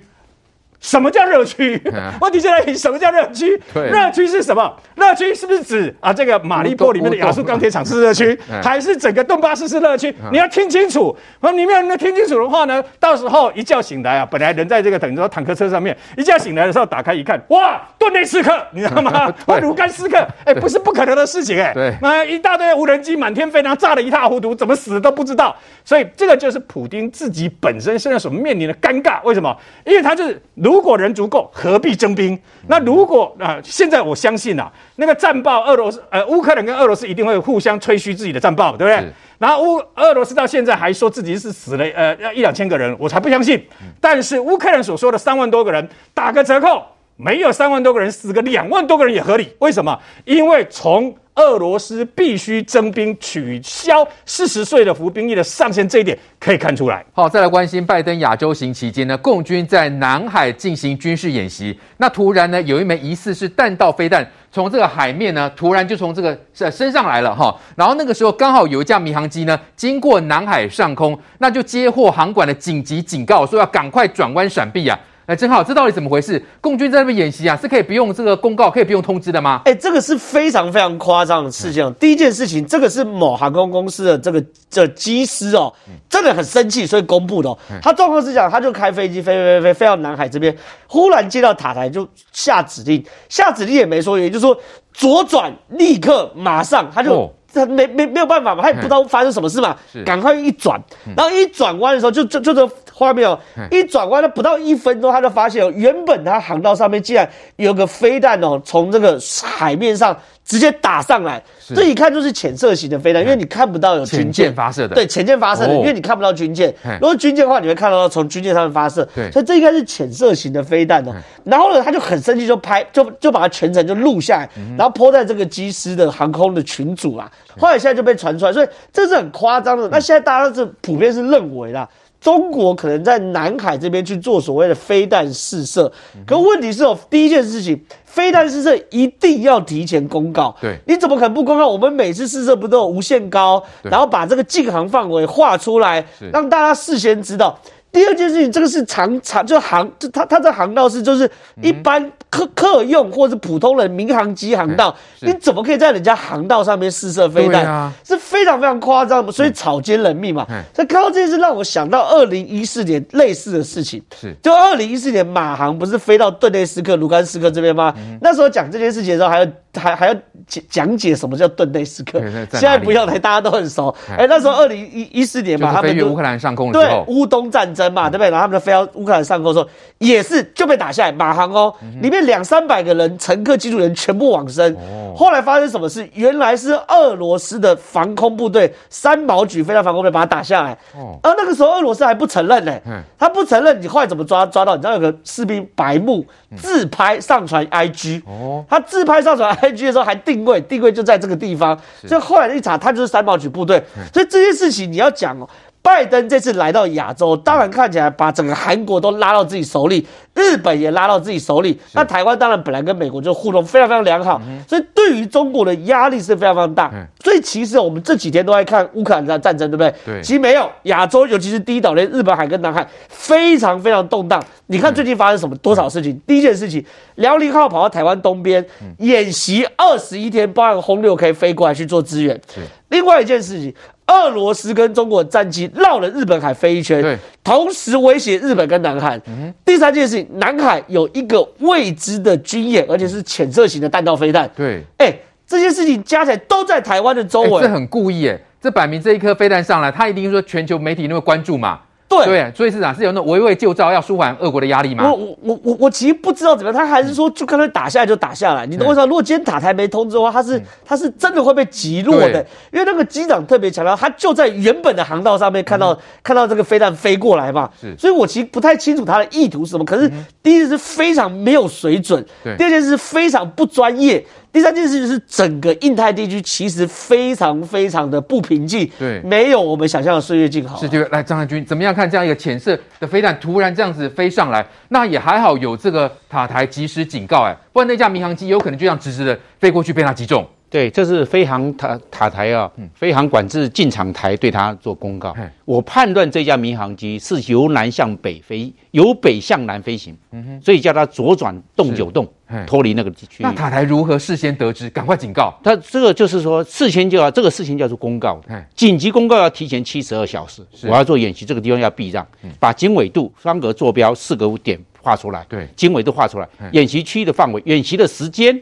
什么叫热区？问题就在于什么叫热区？热区是什么？热区是不是指啊这个马利波里面的亚速钢铁厂是热区，还是整个顿巴斯是热区？你要听清楚。那你们要听清楚的话呢，到时候一觉醒来啊，本来人在这个等于说坦克车上面，一觉醒来的时候打开一看，哇，顿内斯克，你知道吗？或卢甘斯克，哎，不是不可能的事情哎。<laughs> 对，那一大堆无人机满天飞，然后炸得一塌糊涂，怎么死都不知道。所以这个就是普丁自己本身现在所面临的尴尬。为什么？因为他就是。如果人足够，何必征兵？那如果啊、呃，现在我相信啊，那个战报，俄罗斯呃，乌克兰跟俄罗斯一定会互相吹嘘自己的战报，对不对？然后乌俄罗斯到现在还说自己是死了呃要一两千个人，我才不相信。但是乌克兰所说的三万多个人，打个折扣，没有三万多个人，死个两万多个人也合理。为什么？因为从俄罗斯必须征兵，取消四十岁的服兵役的上限，这一点可以看出来。好，再来关心拜登亚洲行期间呢，共军在南海进行军事演习，那突然呢，有一枚疑似是弹道飞弹从这个海面呢，突然就从这个呃升上来了哈，然后那个时候刚好有一架民航机呢经过南海上空，那就接获航管的紧急警告，说要赶快转弯闪避啊。哎，正好，这到底怎么回事？共军在那边演习啊，是可以不用这个公告，可以不用通知的吗？哎，这个是非常非常夸张的事情。第一件事情，这个是某航空公司的这个这机师哦，真的很生气，所以公布的哦。他状况是讲，他就开飞机飞飞飞飞飞到南海这边，忽然接到塔台就下指令，下指令也没说，也就是说左转，立刻马上他就。哦他没没没有办法嘛，他也不知道发生什么事嘛，赶快一转，然后一转弯的时候就就就这画面哦，一转弯了不到一分钟，他就发现哦，原本他航道上面竟然有个飞弹哦，从这个海面上。直接打上来，这一看就是潜射型的飞弹，因为你看不到有军舰发射的。对，潜舰发射的，因为你看不到军舰。如果军舰的话，你会看到从军舰上面发射。对，所以这应该是潜射型的飞弹哦。然后呢，他就很生气，就拍，就就把它全程就录下来，然后 po 在这个机师的航空的群组啊。后来现在就被传出来，所以这是很夸张的。那现在大家是普遍是认为啦，中国可能在南海这边去做所谓的飞弹试射。可问题是哦，第一件事情。飞弹试射一定要提前公告，对，你怎么可能不公告？我们每次试射不都有无限高，然后把这个禁航范围画出来，让大家事先知道。第二件事情，这个是常常就航，就它它的航道是就是一般客客用或者普通人民航机航道，你怎么可以在人家航道上面试射飞弹？啊、是非常非常夸张的，所以草菅人命嘛。所以看到这件事，让我想到二零一四年类似的事情。是，就二零一四年马航不是飞到顿内斯克、卢甘斯克这边吗？嗯、那时候讲这件事情的时候，还要还还要讲讲解什么叫顿内斯克。现在不要来，大家都很熟。哎，那时候二零一一四年嘛，他们飞乌克兰上空的时候，对乌东战争嘛，对不对？然后他们飞到乌克兰上空的时候，也是就被打下来。马航哦，里面两三百个人，乘客、机组人全部往生。后来发生什么事？原来是俄罗斯的防空部队三毛举飞到防空队把他打下来。哦而那个时候俄罗斯还不承认呢，他不承认。你后来怎么抓抓到？你知道有个士兵白目自拍上传 IG，哦他自拍上传 IG 的时候还定位，定位就在这个地方。所以后来一查，他就是三毛举部队。所以这件事情你要讲哦。拜登这次来到亚洲，当然看起来把整个韩国都拉到自己手里，日本也拉到自己手里。那台湾当然本来跟美国就互动非常非常良好，所以对于中国的压力是非常非常大。所以其实我们这几天都在看乌克兰的战争，对不对？对。其实没有亚洲，尤其是第一岛链日本海跟南海非常非常动荡。你看最近发生什么？多少事情？第一件事情，辽宁号跑到台湾东边演习二十一天，包含轰六 K 飞过来去做支援。另外一件事情。俄罗斯跟中国战机绕了日本海飞一圈，对，同时威胁日本跟南韩。嗯、第三件事情，南海有一个未知的军演，而且是潜射型的弹道飞弹。对，哎、欸，这些事情加起来都在台湾的周围，这很故意哎，这摆明这一颗飞弹上来，他一定说全球媒体那么关注嘛。对，对，所以市长是有那种围魏救赵，要舒缓俄国的压力吗？我我我我我其实不知道怎么样，他还是说就干脆打下来就打下来。你懂我意思吗？如果今天塔台没通知的话，他是他是真的会被击落的，因为那个机长特别强调，他就在原本的航道上面看到看到这个飞弹飞过来嘛。是，所以我其实不太清楚他的意图是什么。可是第一是非常没有水准，第二件事是非常不专业。第三件事情是，整个印太地区其实非常非常的不平静，对，没有我们想象的岁月静好。是，就来张汉军怎么样看这样一个浅色的飞弹突然这样子飞上来？那也还好有这个塔台及时警告，哎，不然那架民航机有可能就这样直直的飞过去被它击中。对，这是飞航塔塔台啊，飞航管制进场台对他做公告。嗯、我判断这架民航机是由南向北飞，由北向南飞行，嗯、所以叫它左转动九洞，脱离那个区域。那塔台如何事先得知，赶快警告？他这个就是说，事先就要这个事情叫做公告，紧急公告要提前七十二小时。我要做演习，这个地方要避让，把经纬度、方格坐标四个点画出来，对，经纬度画出来，演习区域的范围、演习的时间。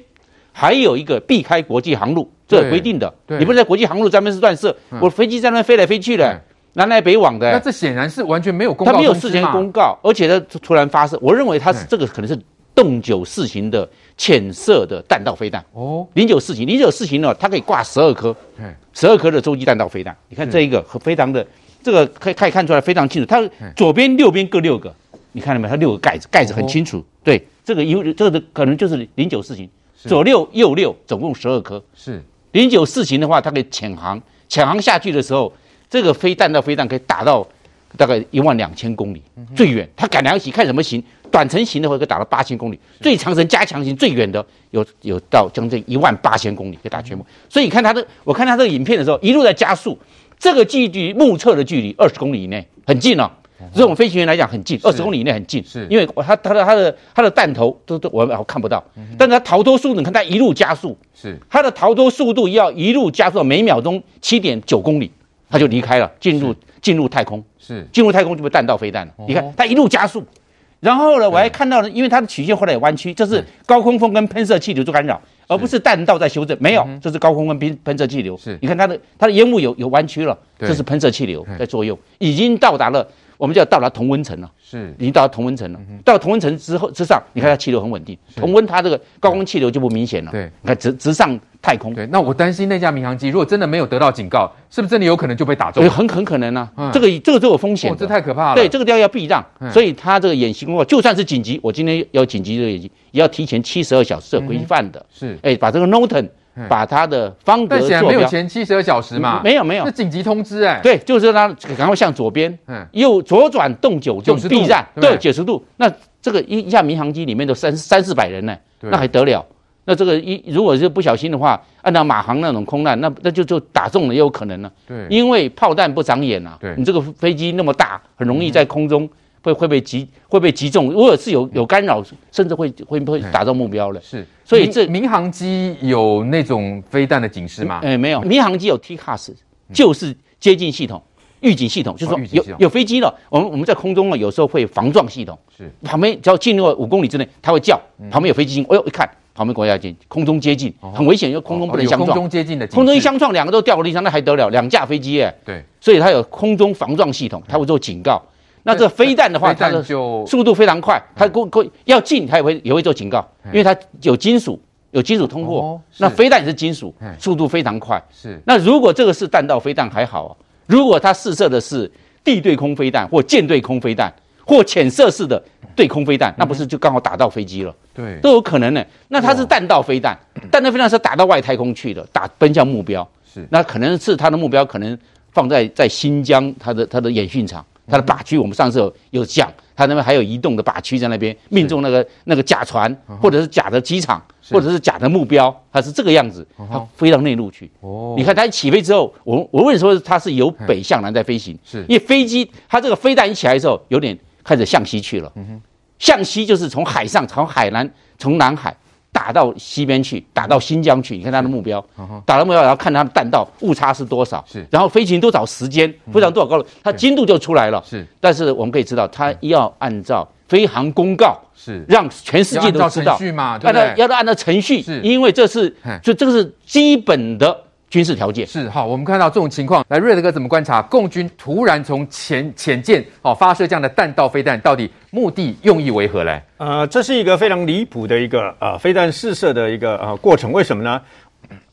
还有一个避开国际航路，这规定的，你不能在国际航路上面是乱射，我飞机在那飞来飞去的，南来北往的。那这显然是完全没有公告，他没有事前公告，而且他突然发射，我认为他是这个可能是洞九四型的浅色的弹道飞弹。哦，零九四型，零九四型呢，它可以挂十二颗，十二颗的洲际弹道飞弹。你看这一个和非常的，这个可以可以看出来非常清楚，它左边右边各六个，你看到没有？它六个盖子，盖子很清楚。对，这个有这个可能就是零九四型。左六右六，总共十二颗。是零九四型的话，它可以潜航，潜航下去的时候，这个飞弹到飞弹可以打到大概一万两千公里，嗯、最远。它改良型看什么型，短程型的话可以打到八千公里，最长程加强型最远的有有到将近一万八千公里可以打全部。嗯、所以你看它的，我看它这个影片的时候，一路在加速，这个距离目测的距离二十公里以内，很近哦。这种飞行员来讲很近，二十公里以内很近，是因为他他的他的他的弹头都都我我看不到，但是他逃脱速度，你看他一路加速，是他的逃脱速度要一路加速到每秒钟七点九公里，他就离开了，进入进入太空，是进入太空就被弹道飞弹了。你看他一路加速，然后呢，我还看到了，因为它的曲线后来有弯曲，这是高空风跟喷射气流做干扰，而不是弹道在修正，没有，这是高空跟喷喷射气流。是，你看它的它的烟雾有有弯曲了，这是喷射气流在作用，已经到达了。我们就要到达同温层了，是，已经到达同温层了。到了同温层之后之上，你看它气流很稳定，同温它这个高空气流就不明显了。对，你看直直上太空。对，那我担心那架民航机如果真的没有得到警告，是不是真的有可能就被打中？很很可能啊，这个这个都有风险。这太可怕了。对，这个地方要避让，所以它这个演习工作就算是紧急，我今天要紧急这个演习，也要提前七十二小时规范的。是，哎，把这个 NOTAM。把它的方格坐标，没有前七十二小时嘛？没有没有，是紧急通知哎。对，就是它赶快向左边，嗯，右左转动九度，避让，对，九十度。那这个一一架民航机里面都三三四百人呢，那还得了？那这个一如果是不小心的话，按照马航那种空难，那那就就打中了也有可能呢。对，因为炮弹不长眼啊。对，你这个飞机那么大，很容易在空中会会被击会被击中。如果是有有干扰，甚至会会会打到目标了。是，所以这民航机有那种飞弹的警示吗？哎，没有，民航机有 TCAS，就是接近系统、预警系统，就是说有有飞机了，我们我们在空中啊，有时候会防撞系统，是旁边只要进入五公里之内，它会叫，旁边有飞机经，哎呦一看。旁边国家接，空中接近很危险，因为空中不能相撞。空中接近的，空中一相撞，两个都掉到地上，那还得了？两架飞机耶。对，所以它有空中防撞系统，它会做警告。那这飞弹的话，它的速度非常快，它过过要近，它也会也会做警告，因为它有金属，有金属通过。那飞弹也是金属，速度非常快。是。那如果这个是弹道飞弹还好啊，如果它试射的是地对空飞弹或舰对空飞弹或潜射式的对空飞弹，那不是就刚好打到飞机了？对，都有可能呢。那它是弹道飞弹，弹道飞弹是打到外太空去的，打奔向目标。是，那可能是它的目标可能放在在新疆，它的它的演训场，它的靶区。我们上次有有讲，它那边还有移动的靶区在那边，命中那个那个假船，或者是假的机场，或者是假的目标，它是这个样子，它飞到内陆去。哦，你看它一起飞之后，我我为什么说它是由北向南在飞行？是因为飞机它这个飞弹一起来的时候，有点开始向西去了。嗯哼。向西就是从海上，从海南，从南海打到西边去，打到新疆去。你看它的目标，打到目标，然后看它的弹道误差是多少，是，然后飞行多少时间，飞行多少高度，它精度就出来了。是，但是我们可以知道，它要按照飞航公告，是，让全世界都知道，按照要按照程序，是，因为这是，所以这个是基本的。军事条件是好，我们看到这种情况，来瑞德哥怎么观察？共军突然从潜潜舰哦发射这样的弹道飞弹，到底目的用意为何嘞？呃，这是一个非常离谱的一个呃飞弹试射的一个呃过程，为什么呢？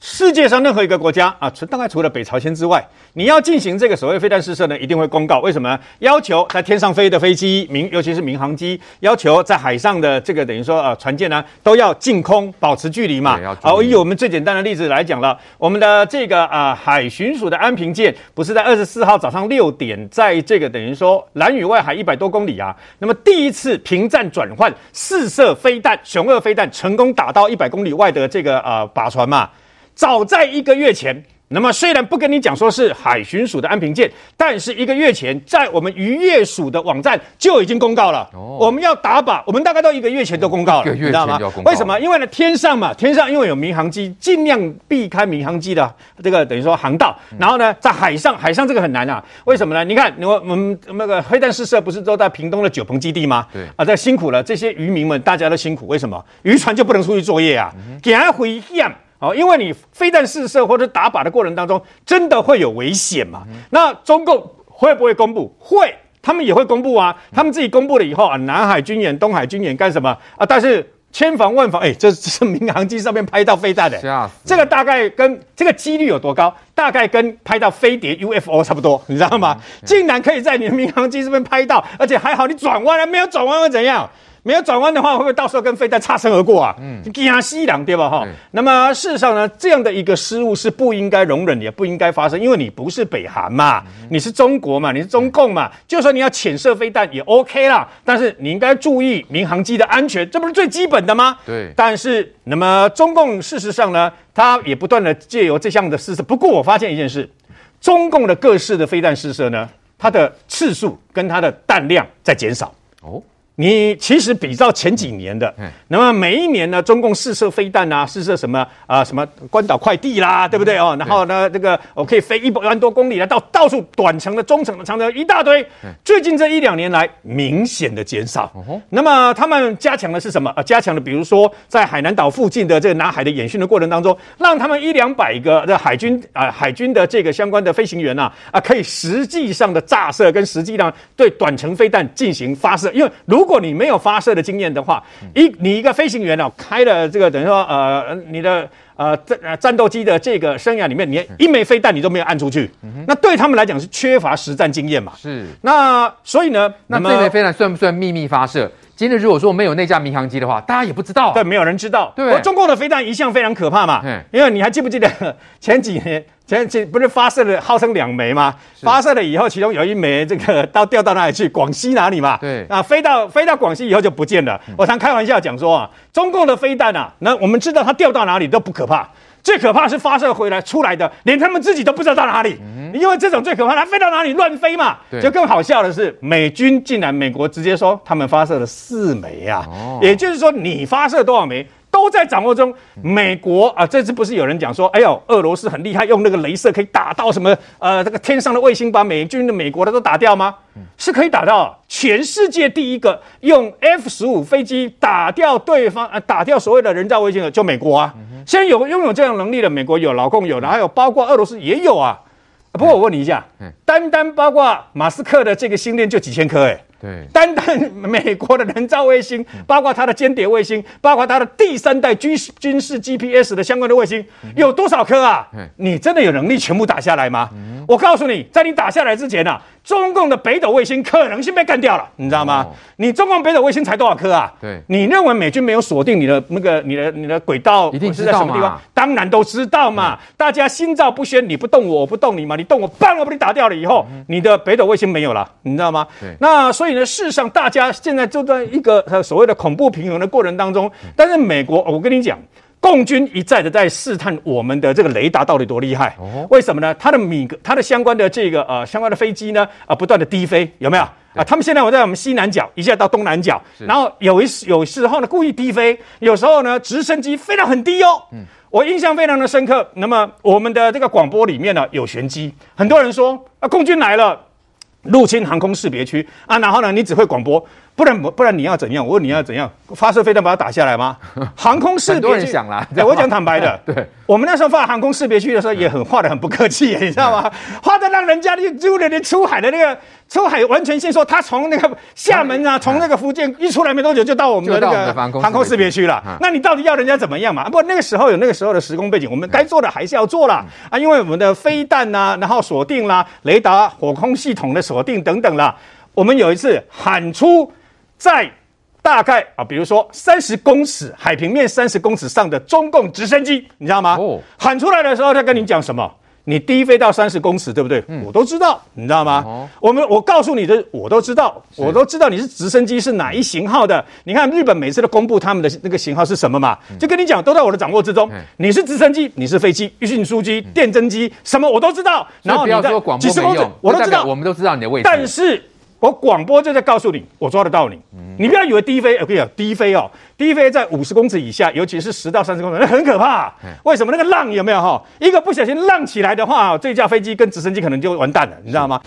世界上任何一个国家啊，除大概除了北朝鲜之外，你要进行这个所谓飞弹试射呢，一定会公告。为什么？要求在天上飞的飞机，民尤其是民航机，要求在海上的这个等于说呃船舰呢，都要净空，保持距离嘛。好，以我们最简单的例子来讲了，我们的这个啊、呃、海巡署的安平舰，不是在二十四号早上六点，在这个等于说蓝屿外海一百多公里啊，那么第一次平战转换试射飞弹，雄二飞弹成功打到一百公里外的这个呃靶船嘛。早在一个月前，那么虽然不跟你讲说是海巡署的安平舰，但是一个月前在我们渔业署的网站就已经公告了。哦，我们要打靶，我们大概到一个月前都公告了，一个月前就公告了，你知道吗？为什么？因为呢，天上嘛，天上因为有民航机，尽量避开民航机的这个等于说航道。然后呢，在海上，海上这个很难啊。为什么呢？你看，我我们那个黑弹试射不是都在屏东的九鹏基地吗？对啊，这辛苦了，这些渔民们大家都辛苦。为什么？渔船就不能出去作业啊？给人回险。哦，因为你飞弹试射或者打靶的过程当中，真的会有危险嘛？嗯、那中共会不会公布？会，他们也会公布啊。他们自己公布了以后啊，南海军演、东海军演干什么啊？但是千防万防，哎，<laughs> 这是民航机上面拍到飞弹的，这个大概跟这个几率有多高？大概跟拍到飞碟 UFO 差不多，你知道吗？嗯、竟然可以在你的民航机上面拍到，而且还好你转弯了，没有转弯会怎样？没有转弯的话，会不会到时候跟飞弹擦身而过啊？嗯，惊死人对吧？哈，那么事实上呢，这样的一个失误是不应该容忍，也不应该发生，因为你不是北韩嘛，嗯、你是中国嘛，你是中共嘛，嗯、就算你要潜射飞弹也 OK 啦，但是你应该注意民航机的安全，这不是最基本的吗？对。但是，那么中共事实上呢，他也不断的借由这项的试射。不过我发现一件事，中共的各式的飞弹试射呢，它的次数跟它的弹量在减少。哦。你其实比照前几年的，那么每一年呢，中共试射飞弹啊，试射什么啊、呃，什么关岛快递啦，对不对哦？然后呢，这个我可以飞一百万多公里来到到处短程的、中程的、长程一大堆。最近这一两年来，明显的减少。那么他们加强的是什么啊？加强的，比如说在海南岛附近的这个南海的演训的过程当中，让他们一两百个的海军啊，海军的这个相关的飞行员呐啊，可以实际上的炸射跟实际上对短程飞弹进行发射，因为如如果你没有发射的经验的话，一你一个飞行员哦，开了这个等于说呃你的呃战呃战斗机的这个生涯里面，你一枚飞弹你都没有按出去，那对他们来讲是缺乏实战经验嘛？是。那所以呢，那这枚飞弹算不算秘密发射？今日如果说没有那架民航机的话，大家也不知道。对，没有人知道。对，中共的飞弹一向非常可怕嘛。嗯。因为你还记不记得前几年 <laughs> 前几不是发射了号称两枚吗？发射了以后，其中有一枚这个到掉到哪里去？广西哪里嘛？对啊，飞到飞到广西以后就不见了。嗯、我常开玩笑讲说啊，中共的飞弹啊，那我们知道它掉到哪里都不可怕，最可怕是发射回来出来的，连他们自己都不知道到哪里。嗯、因为这种最可怕，它飞到哪里乱飞嘛。就更好笑的是，美军竟然美国直接说他们发射了四枚啊，哦、也就是说你发射多少枚？都在掌握中。美国啊，这次不是有人讲说，哎呦，俄罗斯很厉害，用那个镭射可以打到什么？呃，这个天上的卫星，把美军的美国的都打掉吗？是可以打到。全世界第一个用 F 十五飞机打掉对方，呃，打掉所谓的人造卫星的，就美国啊。现在有拥有这样能力的，美国有，老共有的，还有包括俄罗斯也有啊。不过我问你一下，单单包括马斯克的这个星链就几千颗哎。对，单单美国的人造卫星，包括它的间谍卫星，包括它的第三代军事军事 GPS 的相关的卫星，有多少颗啊？你真的有能力全部打下来吗？我告诉你，在你打下来之前啊，中共的北斗卫星可能性被干掉了，你知道吗？你中共北斗卫星才多少颗啊？对，你认为美军没有锁定你的那个你的你的轨道一定是在什么地方？当然都知道嘛，大家心照不宣，你不动我，我不动你嘛，你动我，棒我把你打掉了以后，你的北斗卫星没有了，你知道吗？对，那所以。事实上，大家现在就在一个所谓的恐怖平衡的过程当中。但是美国，我跟你讲，共军一再的在试探我们的这个雷达到底多厉害。为什么呢？它的米格，它的相关的这个呃相关的飞机呢啊不断的低飞，有没有啊？他们现在我在我们西南角，一下到东南角，然后有一有时候呢故意低飞，有时候呢直升机飞得很低哦。我印象非常的深刻。那么我们的这个广播里面呢有玄机，很多人说啊共军来了。入侵航空识别区。啊，然后呢，你只会广播，不然不然你要怎样？我问你要怎样？发射飞弹把它打下来吗？<laughs> 航空识别区，想啦，<laughs> 对，我讲坦白的，<laughs> 对，我们那时候画航空识别区的时候也很画的很不客气，你知道吗？画的让人家就就连出海的那个出海完全性说，他从那个厦门啊，从那个福建一出来没多久就到我们的那个航空识别区了。那你到底要人家怎么样嘛？不，那个时候有那个时候的时空背景，我们该做的还是要做啦啊，因为我们的飞弹呐，然后锁定啦，雷达、火控系统的锁定等等啦，我们有一次喊出。在大概啊，比如说三十公尺海平面三十公尺上的中共直升机，你知道吗？哦，喊出来的时候，他跟你讲什么？你低飞到三十公尺，对不对？嗯，我都知道，你知道吗？哦，我们我告诉你的，我都知道，我都知道你是直升机是哪一型号的。你看日本每次都公布他们的那个型号是什么嘛？就跟你讲，都在我的掌握之中。你是直升机，你是飞机、运输机、电侦机，什么我都知道。然后你在几十公尺，我都知道，我们都知道你的位置。但是。我广播就在告诉你，我抓得到你。你不要以为低飞，我跟你讲，低飞哦，低飞在五十公尺以下，尤其是十到三十公尺，那很可怕。为什么？那个浪有没有哈？一个不小心浪起来的话，这架飞机跟直升机可能就完蛋了，你知道吗？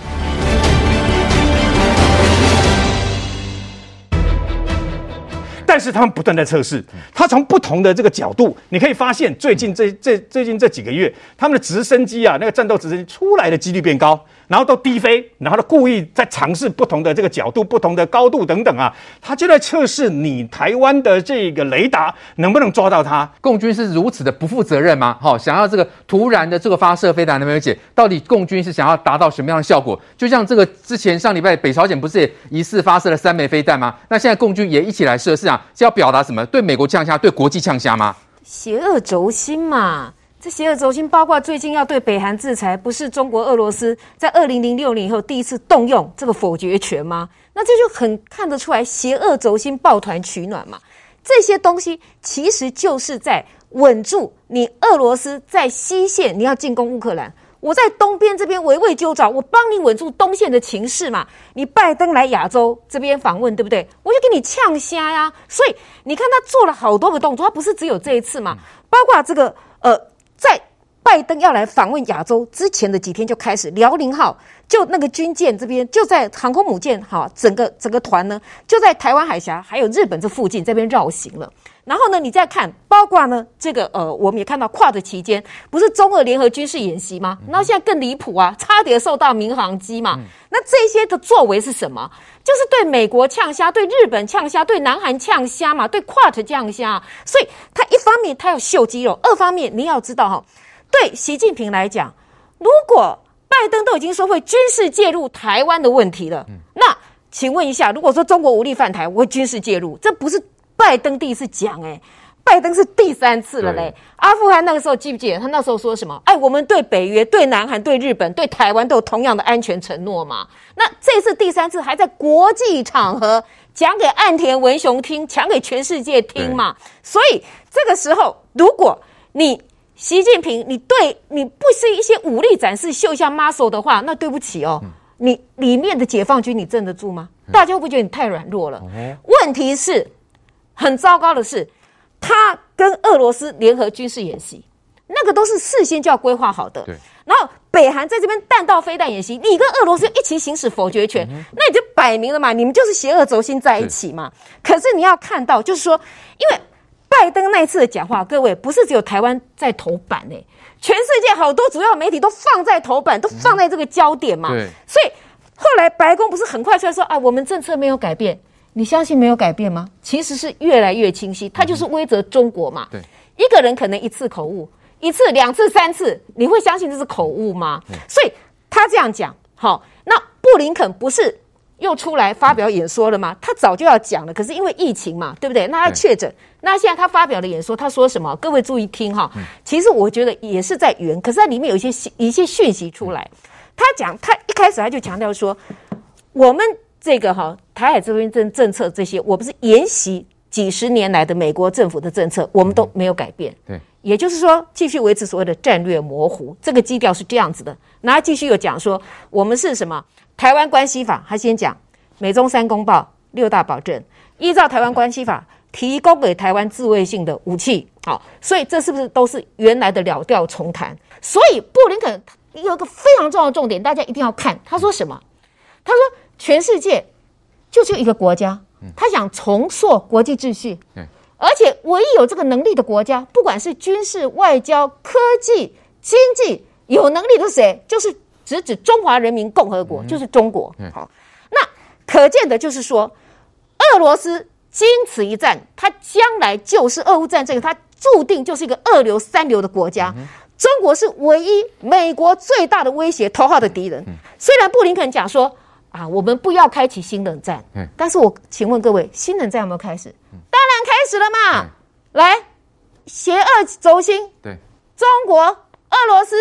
但是他们不断在测试，他从不同的这个角度，你可以发现，最近这这最近这几个月，他们的直升机啊，那个战斗直升机出来的几率变高。然后都低飞，然后都故意在尝试不同的这个角度、不同的高度等等啊，他就在测试你台湾的这个雷达能不能抓到它。共军是如此的不负责任吗？好，想要这个突然的这个发射飞弹，能不能解？到底共军是想要达到什么样的效果？就像这个之前上礼拜北朝鲜不是也疑似发射了三枚飞弹吗？那现在共军也一起来射，是啊，是要表达什么？对美国呛虾，对国际呛虾吗？邪恶轴心嘛。这邪恶轴心包括最近要对北韩制裁，不是中国、俄罗斯在二零零六年以后第一次动用这个否决权吗？那这就很看得出来，邪恶轴心抱团取暖嘛。这些东西其实就是在稳住你俄罗斯在西线，你要进攻乌克兰，我在东边这边围魏救赵，我帮你稳住东线的情势嘛。你拜登来亚洲这边访问，对不对？我就给你呛虾呀。所以你看他做了好多个动作，他不是只有这一次嘛，包括这个呃。在拜登要来访问亚洲之前的几天就开始，辽宁号就那个军舰这边就在航空母舰哈，整个整个团呢就在台湾海峡还有日本这附近这边绕行了。然后呢，你再看，包括呢这个呃，我们也看到跨的期间不是中俄联合军事演习吗？然后现在更离谱啊，差点受到民航机嘛。那这些的作为是什么？就是对美国呛虾，对日本呛虾，对南韩呛虾嘛，对 QUAD 呛虾。所以他一方面他要秀肌肉，二方面你要知道哈。对习近平来讲，如果拜登都已经说会军事介入台湾的问题了，嗯、那请问一下，如果说中国无力犯台，我会军事介入，这不是拜登第一次讲诶，拜登是第三次了嘞。阿富汗那个时候记不记得他那时候说什么？哎，我们对北约、对南韩、对日本、对台湾都有同样的安全承诺嘛？那这次第三次还在国际场合讲给岸田文雄听，讲给全世界听嘛？所以这个时候，如果你习近平，你对你不是一些武力展示、秀一下 muscle 的话，那对不起哦，你里面的解放军你镇得住吗？大家会不会觉得你太软弱了？问题是，很糟糕的是。他跟俄罗斯联合军事演习，那个都是事先就要规划好的。对。然后北韩在这边弹道飞弹演习，你跟俄罗斯一起行使否决权，嗯、那你就摆明了嘛，你们就是邪恶轴心在一起嘛。可是你要看到，就是说，因为拜登那一次的讲话，各位不是只有台湾在头版诶，全世界好多主要媒体都放在头版，都放在这个焦点嘛。对。所以后来白宫不是很快出来说啊，我们政策没有改变。你相信没有改变吗？其实是越来越清晰，他就是威则中国嘛。对，一个人可能一次口误，一次、两次、三次，你会相信这是口误吗？所以他这样讲，好，那布林肯不是又出来发表演说了吗？他早就要讲了，可是因为疫情嘛，对不对？那他确诊，那现在他发表了演说，他说什么？各位注意听哈。其实我觉得也是在圆，可是它里面有一些一些讯息出来。他讲，他一开始他就强调说，我们。这个哈台海这边政政策这些，我不是沿袭几十年来的美国政府的政策，我们都没有改变。对，也就是说继续维持所谓的战略模糊，这个基调是这样子的。然后继续又讲说，我们是什么台湾关系法？他先讲美中三公报六大保证，依照台湾关系法提供给台湾自卫性的武器。好，所以这是不是都是原来的了调重弹？所以布林肯有一个非常重要的重点，大家一定要看。他说什么？他说。全世界就只有一个国家，他想重塑国际秩序，而且唯一有这个能力的国家，不管是军事、外交、科技、经济有能力的是谁？就是直指中华人民共和国，就是中国。好，那可见的就是说，俄罗斯经此一战，他将来就是俄乌战争，他注定就是一个二流、三流的国家。中国是唯一美国最大的威胁、头号的敌人。虽然布林肯讲说。啊，我们不要开启新冷战。嗯，但是我请问各位，新冷战有没有开始？嗯、当然开始了嘛。嗯、来，邪恶轴心，对，中国、俄罗斯、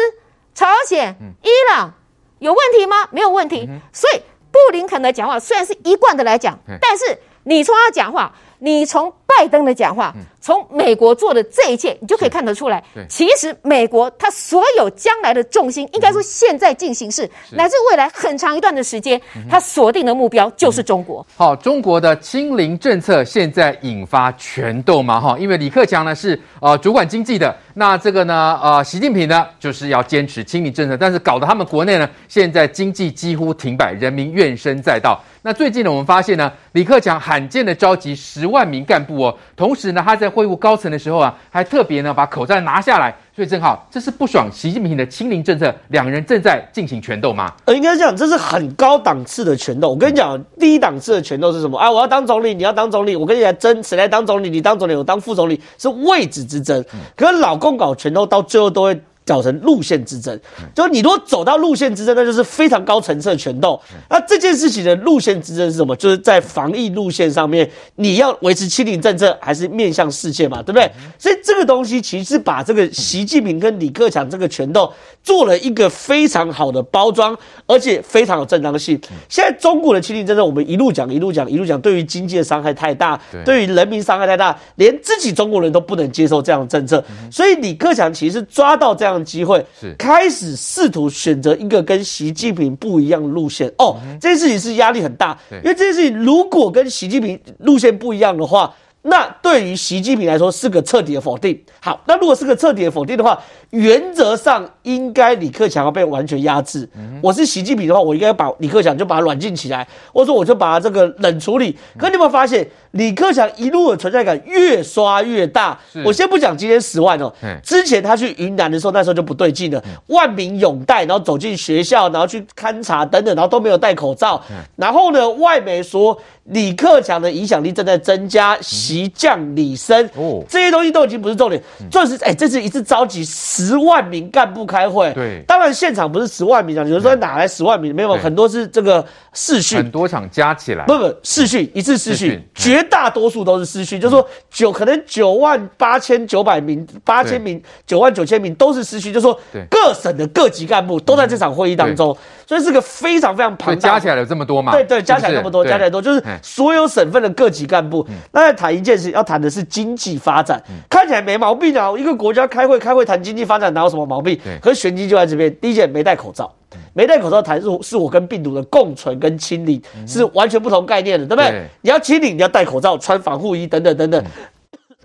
朝鲜、嗯、伊朗，有问题吗？没有问题。嗯、所以布林肯的讲话虽然是一贯的来讲，嗯、但是你从他讲话，你从。拜登的讲话，从美国做的这一切，你就可以看得出来。其实美国它所有将来的重心，应该说现在进行式，乃至未来很长一段的时间，它锁定的目标就是中国。好，中国的清零政策现在引发全斗嘛？哈，因为李克强呢是呃主管经济的，那这个呢呃习近平呢就是要坚持清零政策，但是搞得他们国内呢现在经济几乎停摆，人民怨声载道。那最近呢，我们发现呢，李克强罕见的召集十万名干部哦，同时呢，他在会晤高层的时候啊，还特别呢把口罩拿下来，所以正好这是不爽习近平的清零政策，两人正在进行权斗吗？呃，应该这样，这是很高档次的权斗。我跟你讲，第一档次的权斗是什么？啊，我要当总理，你要当总理，我跟你来争，谁来当总理？你当总理，我当副总理，是位置之争。可是老公搞权斗，到最后都会。搞成路线之争，就是你如果走到路线之争，那就是非常高层次的权斗。那这件事情的路线之争是什么？就是在防疫路线上面，你要维持清零政策，还是面向世界嘛？对不对？所以这个东西其实把这个习近平跟李克强这个权斗做了一个非常好的包装，而且非常有正当性。现在中国的清零政策，我们一路讲一路讲一路讲，对于经济的伤害太大，对于人民伤害太大，连自己中国人都不能接受这样的政策。所以李克强其实抓到这样。机会是。开始试图选择一个跟习近平不一样的路线。哦，这件事情是压力很大，因为这件事情如果跟习近平路线不一样的话。那对于习近平来说是个彻底的否定。好，那如果是个彻底的否定的话，原则上应该李克强要被完全压制。我是习近平的话，我应该把李克强就把他软禁起来，或者说我就把他这个冷处理。可你有没有发现，李克强一路的存在感越刷越大？我先不讲今天十万哦，之前他去云南的时候，那时候就不对劲了，万民拥戴，然后走进学校，然后去勘察等等，然后都没有戴口罩。然后呢，外媒说。李克强的影响力正在增加，习降李升，哦，这些东西都已经不是重点，重点是哎，这是一次召集十万名干部开会，对，当然现场不是十万名啊，有人说哪来十万名？没有，很多是这个视讯，很多场加起来，不不，视讯一次视讯，绝大多数都是视讯，就是说九可能九万八千九百名，八千名，九万九千名都是视讯，就是说各省的各级干部都在这场会议当中，所以是个非常非常庞大，加起来有这么多嘛？对对，加起来那么多，加起来多就是。所有省份的各级干部，那在谈一件事，要谈的是经济发展，看起来没毛病啊。一个国家开会开会谈经济发展，哪有什么毛病？可是玄机就在这边。第一件没戴口罩，没戴口罩谈是是我跟病毒的共存跟清理，是完全不同概念的，对不对？你要清理，你要戴口罩、穿防护衣等等等等。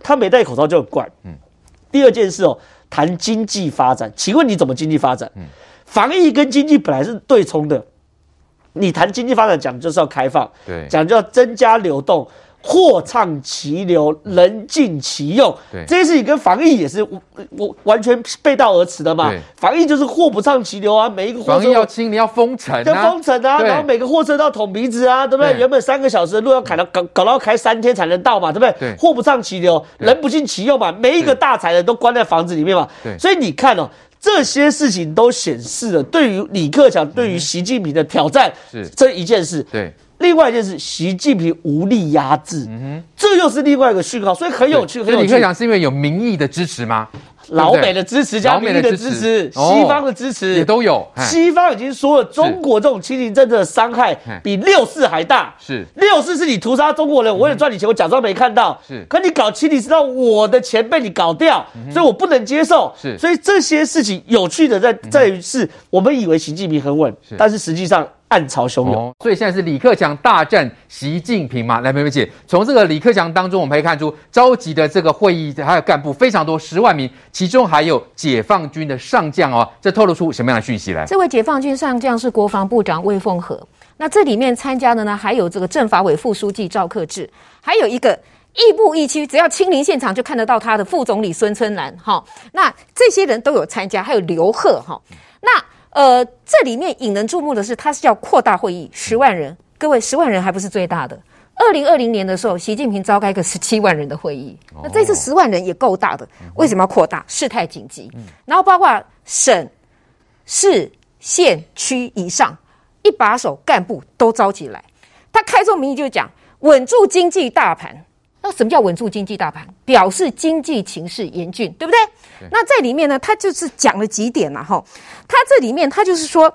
他没戴口罩就很怪。第二件事哦，谈经济发展，请问你怎么经济发展？防疫跟经济本来是对冲的。你谈经济发展讲就是要开放，对，讲就要增加流动，货畅其流，人尽其用，对，这些事情跟防疫也是完全背道而驰的嘛。防疫就是货不畅其流啊，每一个货车防疫要清，你要封城，要封城啊，然后每个货车都要捅鼻子啊，对不对？原本三个小时的路要开到搞搞到开三天才能到嘛，对不对？对，货不畅其流，人不尽其用嘛，每一个大财人都关在房子里面嘛，对，所以你看哦。这些事情都显示了，对于李克强、对于习近平的挑战是。这一件事。对，另外一件事，习近平无力压制，嗯哼，这又是另外一个讯号，所以很有趣。很有趣。李克强是因为有民意的支持吗？老美的支持加民意的支持，西方的支持也都有。西方已经说了，中国这种清零政策的伤害比六四还大。是六四是你屠杀中国人，我为了赚你钱，我假装没看到。是，可你搞清零，知道我的钱被你搞掉，所以我不能接受。是，所以这些事情有趣的在在于是，我们以为习近平很稳，但是实际上。暗潮汹涌，哦，所以现在是李克强大战习近平嘛？来，梅梅姐，从这个李克强当中，我们可以看出召集的这个会议还有干部非常多，十万名，其中还有解放军的上将哦。这透露出什么样的讯息来？这位解放军上将是国防部长魏凤和。那这里面参加的呢，还有这个政法委副书记赵克志，还有一个亦步亦趋，只要亲临现场就看得到他的副总理孙春兰。哈，那这些人都有参加，还有刘鹤。哈，那。呃，这里面引人注目的是，它是要扩大会议，十万人。各位，十万人还不是最大的。二零二零年的时候，习近平召开个十七万人的会议，那这次十万人也够大的。为什么要扩大？事态紧急。然后包括省、市、县、区以上一把手干部都召集来。他开宗明义就讲稳住经济大盘。那什么叫稳住经济大盘？表示经济情势严峻，对不对？对。那在里面呢，他就是讲了几点了哈。他这里面他就是说，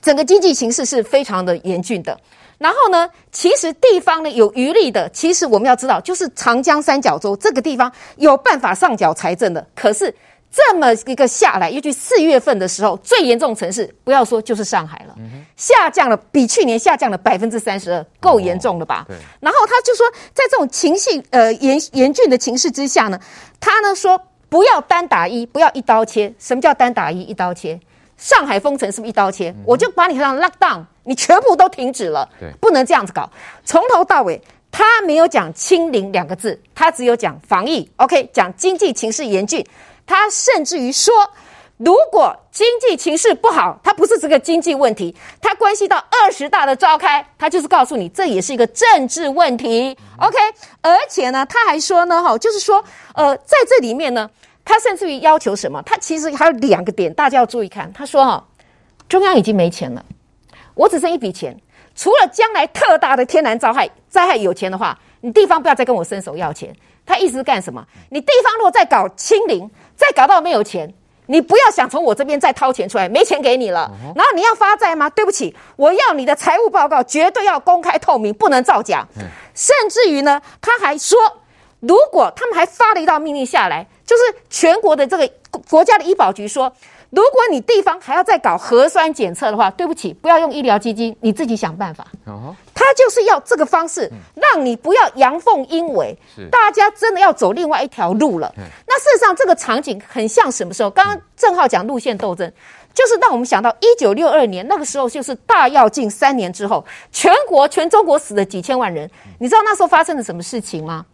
整个经济形势是非常的严峻的。然后呢，其实地方呢有余力的，其实我们要知道，就是长江三角洲这个地方有办法上缴财政的。可是。这么一个下来，尤其四月份的时候，最严重城市不要说就是上海了，嗯、下降了，比去年下降了百分之三十二，够严重了吧？哦、对。然后他就说，在这种情绪呃严严峻的情势之下呢，他呢说不要单打一，不要一刀切。什么叫单打一？一刀切？上海封城是不是一刀切？嗯、我就把你让 lock down，你全部都停止了，对，不能这样子搞。从头到尾，他没有讲清零两个字，他只有讲防疫。OK，讲经济情势严峻。他甚至于说，如果经济情势不好，他不是这个经济问题，他关系到二十大的召开，他就是告诉你，这也是一个政治问题。OK，而且呢，他还说呢，哈，就是说，呃，在这里面呢，他甚至于要求什么？他其实还有两个点，大家要注意看。他说，哈，中央已经没钱了，我只剩一笔钱，除了将来特大的天然灾害，灾害有钱的话，你地方不要再跟我伸手要钱。他意思是干什么？你地方如果再搞清零，再搞到没有钱，你不要想从我这边再掏钱出来，没钱给你了。然后你要发债吗？对不起，我要你的财务报告绝对要公开透明，不能造假。甚至于呢，他还说，如果他们还发了一道命令下来，就是全国的这个国家的医保局说。如果你地方还要再搞核酸检测的话，对不起，不要用医疗基金，你自己想办法。哦，他就是要这个方式，让你不要阳奉阴违，大家真的要走另外一条路了。那事实上，这个场景很像什么时候？刚刚正好讲路线斗争，就是让我们想到一九六二年那个时候，就是大跃进三年之后，全国全中国死了几千万人。你知道那时候发生了什么事情吗？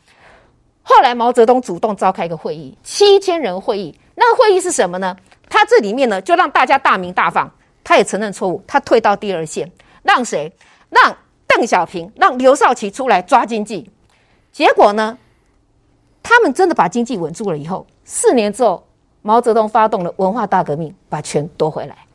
后来毛泽东主动召开一个会议，七千人会议，那个会议是什么呢？他这里面呢，就让大家大鸣大放，他也承认错误，他退到第二线，让谁？让邓小平让刘少奇出来抓经济，结果呢，他们真的把经济稳住了以后，四年之后，毛泽东发动了文化大革命，把权夺回来。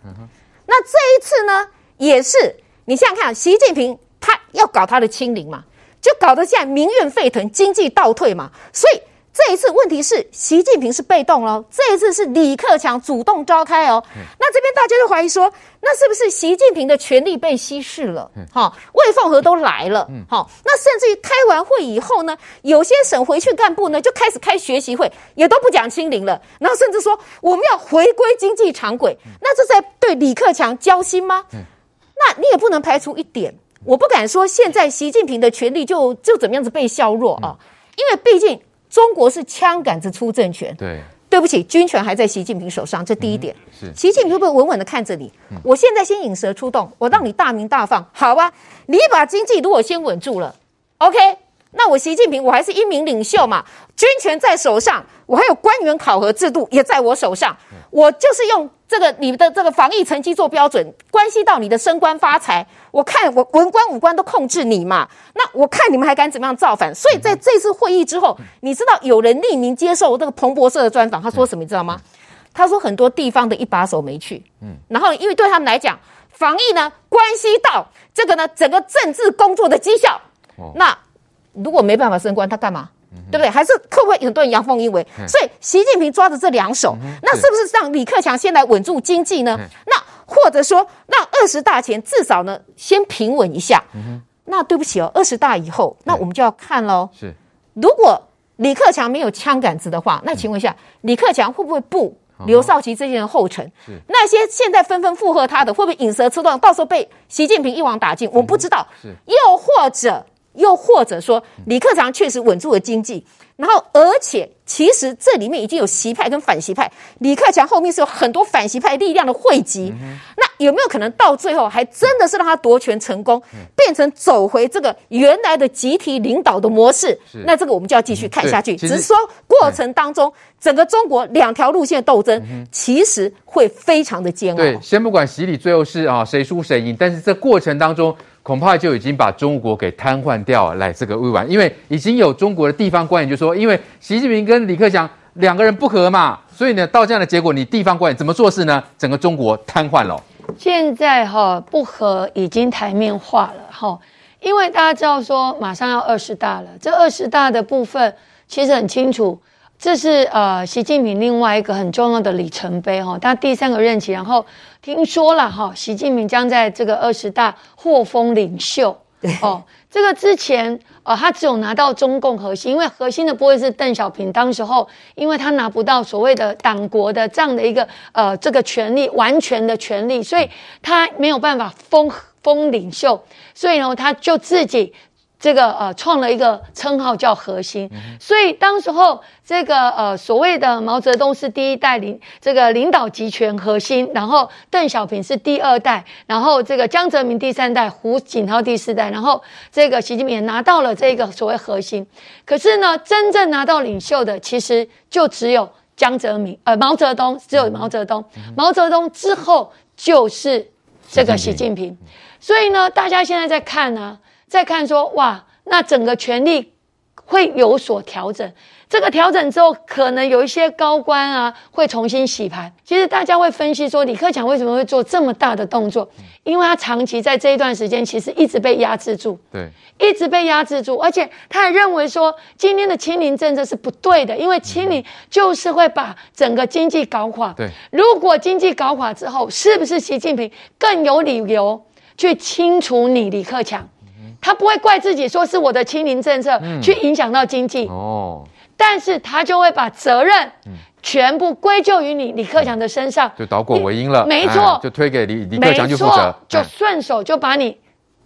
那这一次呢，也是你想想看，习近平他要搞他的清零嘛，就搞得现在民怨沸腾，经济倒退嘛，所以。这一次问题是习近平是被动喽，这一次是李克强主动召开哦。嗯、那这边大家就怀疑说，那是不是习近平的权力被稀释了？好、嗯，魏凤和都来了，好、嗯，那甚至于开完会以后呢，有些省回去干部呢就开始开学习会，也都不讲清零了，然后甚至说我们要回归经济常轨，嗯、那这在对李克强交心吗？嗯、那你也不能排除一点，我不敢说现在习近平的权力就就怎么样子被削弱啊，嗯、因为毕竟。中国是枪杆子出政权，对，对不起，军权还在习近平手上，这第一点。嗯、是，习近平会不会稳稳的看着你？嗯、我现在先引蛇出洞，我让你大名大放，好吧？你把经济如果先稳住了，OK，那我习近平我还是一名领袖嘛，军权在手上，我还有官员考核制度也在我手上，嗯、我就是用。这个你的这个防疫成绩做标准，关系到你的升官发财。我看我文官武官都控制你嘛，那我看你们还敢怎么样造反？所以在这次会议之后，你知道有人匿名接受这个彭博社的专访，他说什么？你知道吗？他说很多地方的一把手没去，嗯，然后因为对他们来讲，防疫呢关系到这个呢整个政治工作的绩效。那如果没办法升官，他干嘛？对不对？还是会不会很多人阳奉阴违？嗯、所以习近平抓着这两手，嗯、那是不是让李克强先来稳住经济呢？嗯、那或者说让二十大前至少呢先平稳一下？那对不起哦，二十大以后，那我们就要看喽。是，如果李克强没有枪杆子的话，那请问一下，嗯、李克强会不会步刘少奇这些人后尘？是那些现在纷纷附和他的，会不会引蛇出洞？到时候被习近平一网打尽？我不知道。是，又或者。又或者说，李克强确实稳住了经济，然后而且其实这里面已经有习派跟反习派，李克强后面是有很多反习派力量的汇集，那有没有可能到最后还真的是让他夺权成功，嗯、变成走回这个原来的集体领导的模式？那这个我们就要继续看下去。只是说过程当中，整个中国两条路线的斗争，其实会非常的煎熬。对，先不管洗礼最后是啊谁输谁赢，但是这过程当中。恐怕就已经把中国给瘫痪掉，来这个未完，因为已经有中国的地方官员就说，因为习近平跟李克强两个人不合嘛，所以呢，到这样的结果，你地方官员怎么做事呢？整个中国瘫痪了。现在哈不合已经台面化了哈，因为大家知道说马上要二十大了，这二十大的部分其实很清楚。这是呃，习近平另外一个很重要的里程碑哈，他第三个任期，然后听说了哈，习近平将在这个二十大获封领袖哦。这个之前呃，他只有拿到中共核心，因为核心的不会是邓小平，当时候因为他拿不到所谓的党国的这样的一个呃这个权利，完全的权利，所以他没有办法封封领袖，所以呢，他就自己。这个呃，创了一个称号叫核心，嗯、所以当时候这个呃所谓的毛泽东是第一代领这个领导集权核心，然后邓小平是第二代，然后这个江泽民第三代，胡锦涛第四代，然后这个习近平也拿到了这个所谓核心。可是呢，真正拿到领袖的其实就只有江泽民，呃，毛泽东只有毛泽东，嗯、毛泽东之后就是这个习近平。嗯、所以呢，大家现在在看呢、啊。再看说哇，那整个权力会有所调整。这个调整之后，可能有一些高官啊会重新洗盘。其实大家会分析说，李克强为什么会做这么大的动作？因为他长期在这一段时间其实一直被压制住，对，一直被压制住。而且他也认为说，今天的清零政策是不对的，因为清零就是会把整个经济搞垮。对，如果经济搞垮之后，是不是习近平更有理由去清除你李克强？他不会怪自己，说是我的清零政策去影响到经济，嗯、哦，但是他就会把责任全部归咎于你李克强的身上，就倒果为因了，没错，就推给李李克强去负责，就顺手就把你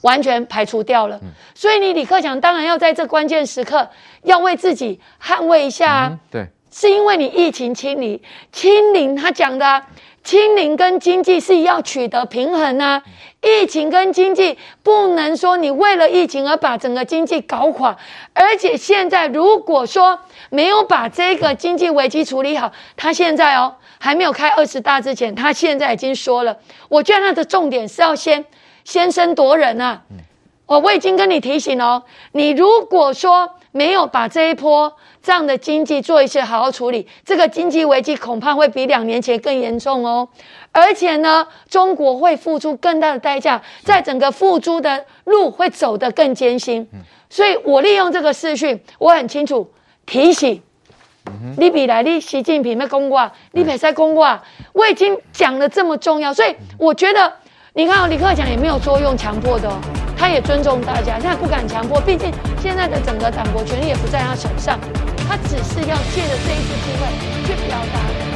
完全排除掉了。嗯、所以你李克强当然要在这关键时刻要为自己捍卫一下啊，嗯、对，是因为你疫情清零，清零他讲的。清零跟经济是要取得平衡啊，疫情跟经济不能说你为了疫情而把整个经济搞垮，而且现在如果说没有把这个经济危机处理好，他现在哦还没有开二十大之前，他现在已经说了，我觉得他的重点是要先先声夺人啊，哦，我已经跟你提醒哦，你如果说没有把这一波这样的经济做一些好好处理，这个经济危机恐怕会比两年前更严重哦。而且呢，中国会付出更大的代价，在整个复苏的路会走得更艰辛。所以我利用这个视讯，我很清楚提醒。你比来，你习近平没公过，你别再讲过，我已经讲了这么重要，所以我觉得，你看李克强也没有作用强迫的哦。他也尊重大家，他也不敢强迫，毕竟现在的整个党国权力也不在他手上，他只是要借着这一次机会去表达。